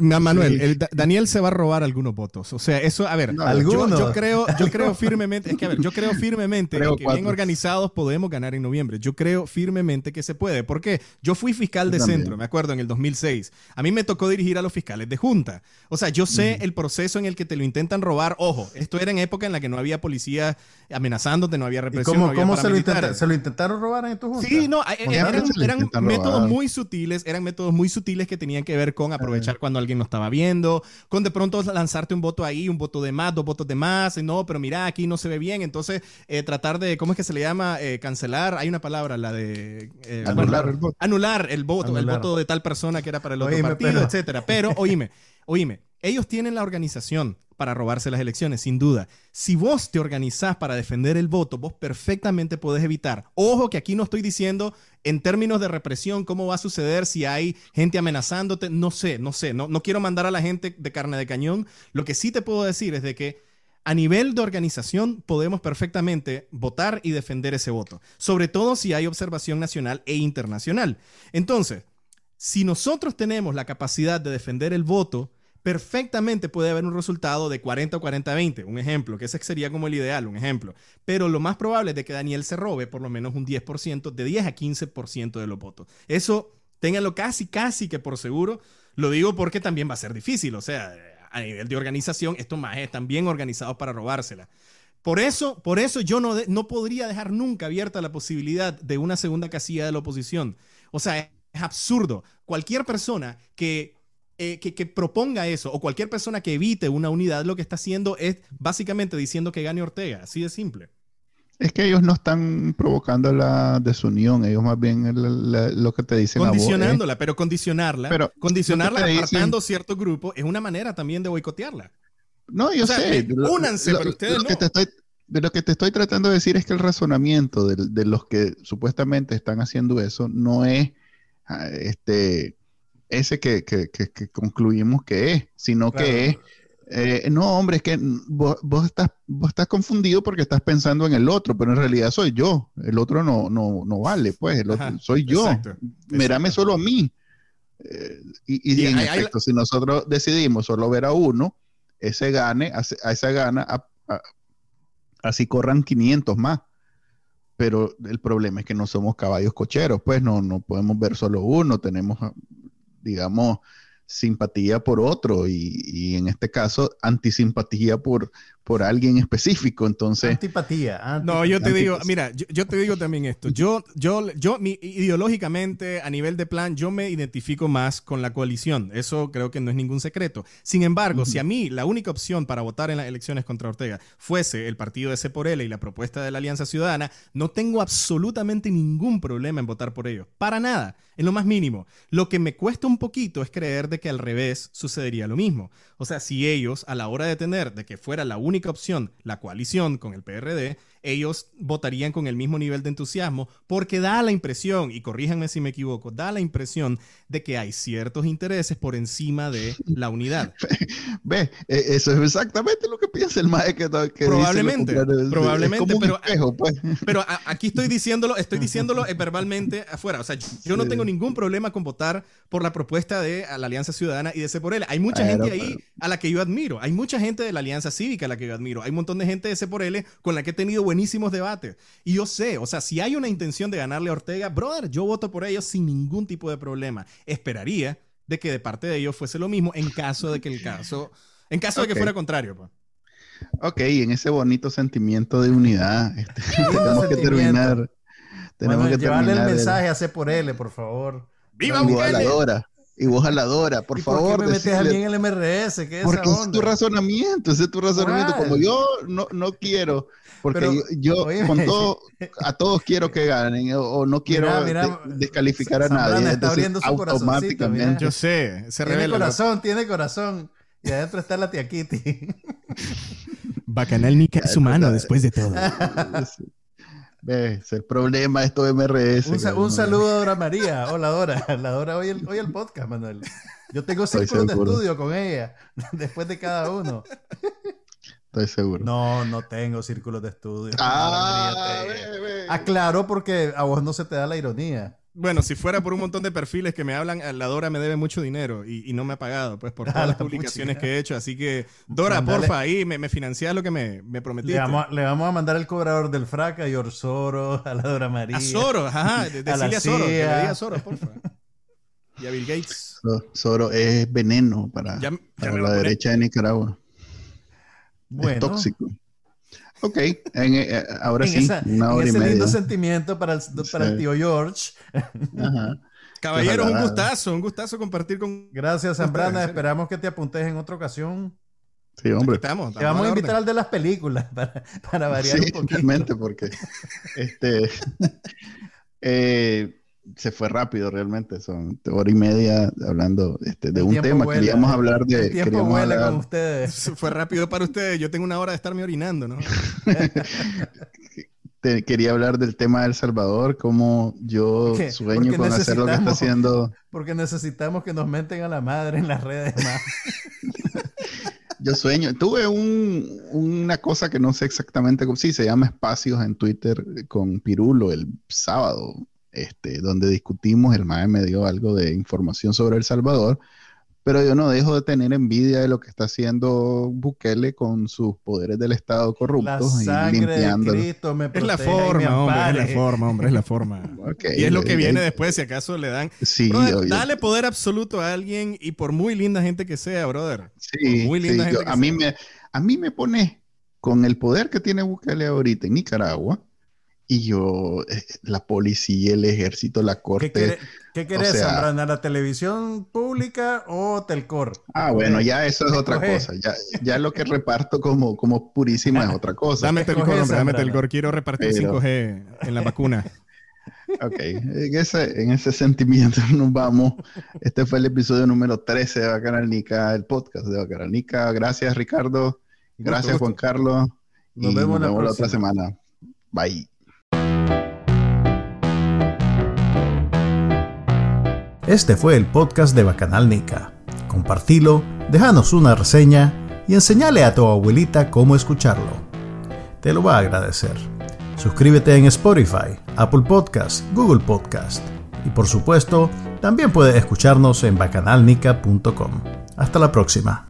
[LAUGHS] Manuel, Daniel se va a robar algunos votos. O sea, eso, a ver, yo, creo, yo creo [LAUGHS] firmemente, es que a ver, yo creo firmemente que bien organizados podemos ganar en noviembre. Yo creo firmemente que se puede. ¿Por qué? Yo fui fiscal de centro, me acuerdo, en el 2006. A mí me tocó dirigir a los fiscales de junta. O sea, yo sé el proceso en el que te lo intentan robar. Ojo, esto era en época en la que no había policía amenazándote, no había represión. ¿Cómo, cómo se, lo se, lo intentaron robar en junta? Sí, no, eh, eran, métodos muy sutiles, eran métodos muy sutiles que tenían que ver con aprovechar cuando alguien no estaba viendo, con de pronto lanzarte un voto ahí, un voto de más, dos votos de más, no, pero mira, aquí no se ve bien, entonces eh, tratar de, ¿cómo es que se le llama? Eh, cancelar, hay una palabra, la de... anular el voto. Anular el voto, el voto de tal persona que era para el otro partido, etc. etcétera. Pero, oíme, oíme, ellos tienen la organización para robarse las elecciones, sin duda. Si vos te organizás para defender el voto, vos perfectamente podés evitar. Ojo que aquí no estoy diciendo en términos de represión cómo va a suceder si hay gente amenazándote. No sé, no sé, no, no quiero mandar a la gente de carne de cañón. Lo que sí te puedo decir es de que a nivel de organización podemos perfectamente votar y defender ese voto, sobre todo si hay observación nacional e internacional. Entonces, si nosotros tenemos la capacidad de defender el voto, perfectamente puede haber un resultado de 40 o 40-20, un ejemplo, que ese sería como el ideal, un ejemplo. Pero lo más probable es de que Daniel se robe por lo menos un 10%, de 10 a 15% de los votos. Eso, ténganlo casi, casi que por seguro. Lo digo porque también va a ser difícil, o sea, a nivel de organización, estos más están bien organizados para robársela. Por eso, por eso yo no, no podría dejar nunca abierta la posibilidad de una segunda casilla de la oposición. O sea, es absurdo. Cualquier persona que eh, que, proponga eso o cualquier persona que evite una unidad lo que está haciendo es básicamente diciendo que gane Ortega, así de simple. Es que ellos no están provocando la desunión, ellos más bien lo que te dicen. Condicionándola, pero condicionarla, pero condicionarla apartando cierto grupo es una manera también de boicotearla. No, yo sé. Únanse, pero ustedes no. Que te estoy, de lo que te estoy tratando de decir es que el razonamiento de, de los que supuestamente están haciendo eso no es ah, este ese que, concluimos que es, sino que es, eh, no, hombre, es que vos, estás, vos estás confundido porque estás pensando en el otro, pero en realidad soy yo, el otro no, no, no vale, pues, el otro, soy yo, mírame solo a mí. Eh, y, en efecto, si nosotros decidimos solo ver a uno, ese gane, a, esa gana, así corran 500 más. Pero el problema es que no somos caballos cocheros, pues no, no podemos ver solo uno, tenemos digamos, simpatía por otro y, en este caso antisimpatía por, por alguien específico. Entonces. Antipatía. no, yo te digo, mira, yo, te digo también esto. Yo, yo, yo, mi, ideológicamente, a nivel de plan, yo me identifico más con la coalición. Eso creo que no es ningún secreto. Sin embargo, si a mí la única opción para votar en las elecciones contra Ortega fuese el partido de C por L y la propuesta de la Alianza Ciudadana, no tengo absolutamente ningún problema en votar por ellos. Para nada, en lo más mínimo. Lo que me cuesta un poquito es creer de que al revés sucedería lo mismo. O sea, si ellos, a la hora de tener de que fuera la única opción la coalición con el PRD, ellos votarían con el mismo nivel de entusiasmo, porque da la impresión, y corríjanme si me equivoco, da la impresión de que hay ciertos intereses por encima de la unidad. [LAUGHS] Ve, e, eso es exactamente lo que piensa el MAE que, Probablemente, probablemente, pero, pues. pero aquí estoy [LAUGHS] diciéndolo, estoy diciéndolo verbalmente afuera. O sea, yo no tengo ningún problema con votar por la propuesta de la Alianza Ciudadana y de C. Hay mucha gente ahí a la que yo admiro. Hay mucha gente de la Alianza Cívica a la que yo admiro. Hay un montón de gente de C por L con la que he tenido buenísimos debates. Y yo sé, o sea, si hay una intención de ganarle a Ortega, brother, yo voto por ellos sin ningún tipo de problema. Esperaría de que de parte de ellos fuese lo mismo en caso de que el caso, en caso de que fuera contrario. Pues. Ok, en ese bonito sentimiento de unidad, este, [LAUGHS] tenemos que terminar. Tenemos que llevarle el mensaje a C por L, por favor. ¡Viva Bukele! y vos jaladora, por favor. ¿Por qué me metes a mí en el MRS? ¿Qué es porque es tu razonamiento, ese es tu razonamiento. Como yo no, no quiero, porque yo, con todo, a todos quiero que ganen, o, no quiero descalificar a nadie. Está abriendo su automáticamente. Yo sé, se Tiene corazón, tiene corazón. Y adentro está la tía Kitty. [LAUGHS] Bacanal ni es humano después de todo. [LAUGHS] Es el problema esto de MRS. Un, saludo a Dora María. Hola Dora. La Dora hoy el, hoy el podcast, Manuel. Yo tengo círculos de estudio con ella, [LAUGHS] después de cada uno. Estoy seguro. No, no tengo círculos de estudio. Ah, Aclaro porque a vos no se te da la ironía. Bueno, si fuera por un montón de perfiles que me hablan, la Dora me debe mucho dinero y, no me ha pagado, pues por [LAUGHS] todas las publicaciones que he hecho. Así que, Dora, porfa, ahí me, me financias lo que me, me prometiste. Le vamos, a mandar el cobrador del fraca, a Yorsoro, a la Dora María. A Soro, ajá, decirle [LAUGHS] a, Soro, que le diga a Soro, porfa. [LAUGHS] Y a Bill Gates. Soro es veneno para, la derecha de Nicaragua. Es tóxico. Ok, eh, ahora [LAUGHS] sí, una hora ese y media. lindo sentimiento para el, para el tío George. Ajá. Caballero, un gustazo, un gustazo compartir con. Gracias, Zambrana. Esperamos que te apuntes en otra ocasión. Sí, hombre. te vamos a invitar al de las películas [LAUGHS] para, para variar un poquito. Porque este, [LAUGHS] eh, se fue rápido realmente, son hora y media hablando este, de un tema. queríamos hablar de. El tiempo vuela con ustedes. Fue rápido para ustedes. Yo tengo una hora de estarme orinando, ¿no? [LAUGHS] Te, quería hablar del tema de El Salvador, cómo yo [LAUGHS] sueño con hacer lo que está haciendo. Porque necesitamos que nos menten a la madre en las redes más. [LAUGHS] yo sueño. Tuve un, una cosa que no sé exactamente cómo. Sí, se llama Espacios en Twitter con Pirulo el sábado este, donde discutimos, el MAE me dio algo de información sobre El Salvador, pero yo no dejo de tener envidia de lo que está haciendo Bukele con sus poderes del Estado corruptos y limpiando. es la forma, hombre, es la forma, hombre, es la forma. y es lo que viene después, si acaso le dan. Sí, dale poder absoluto a alguien y por muy linda gente que sea, brother. Sí, muy linda gente a, mí Me, a mí me pone con el poder que tiene Bukele ahorita en Nicaragua Y yo, eh, la policía, el ejército, la corte. ¿Qué, qué querés, sea, ¿La televisión pública o Telcor? Ah, bueno, ya eso es otra cosa. Ya, ya lo que reparto como, como purísima es otra cosa. Dame Telcor, hombre, dame Telcor. Quiero repartir 5G en la vacuna. [LAUGHS] Ok, en ese, en ese sentimiento [LAUGHS] nos vamos. Este fue el episodio número 13 de Bacanal Nica, el podcast de Bacanal Nica. Gracias, Ricardo. Gracias, Juan Carlos. Nos vemos, la, otra semana. Bye. Este fue el podcast de Bacanal Nica. Compartilo, déjanos una reseña y enseñale a tu abuelita cómo escucharlo. Te lo va a agradecer. Suscríbete en Spotify, Apple Podcast, Google Podcast. Y por supuesto, también puedes escucharnos en bacanalnica.com. Hasta la próxima.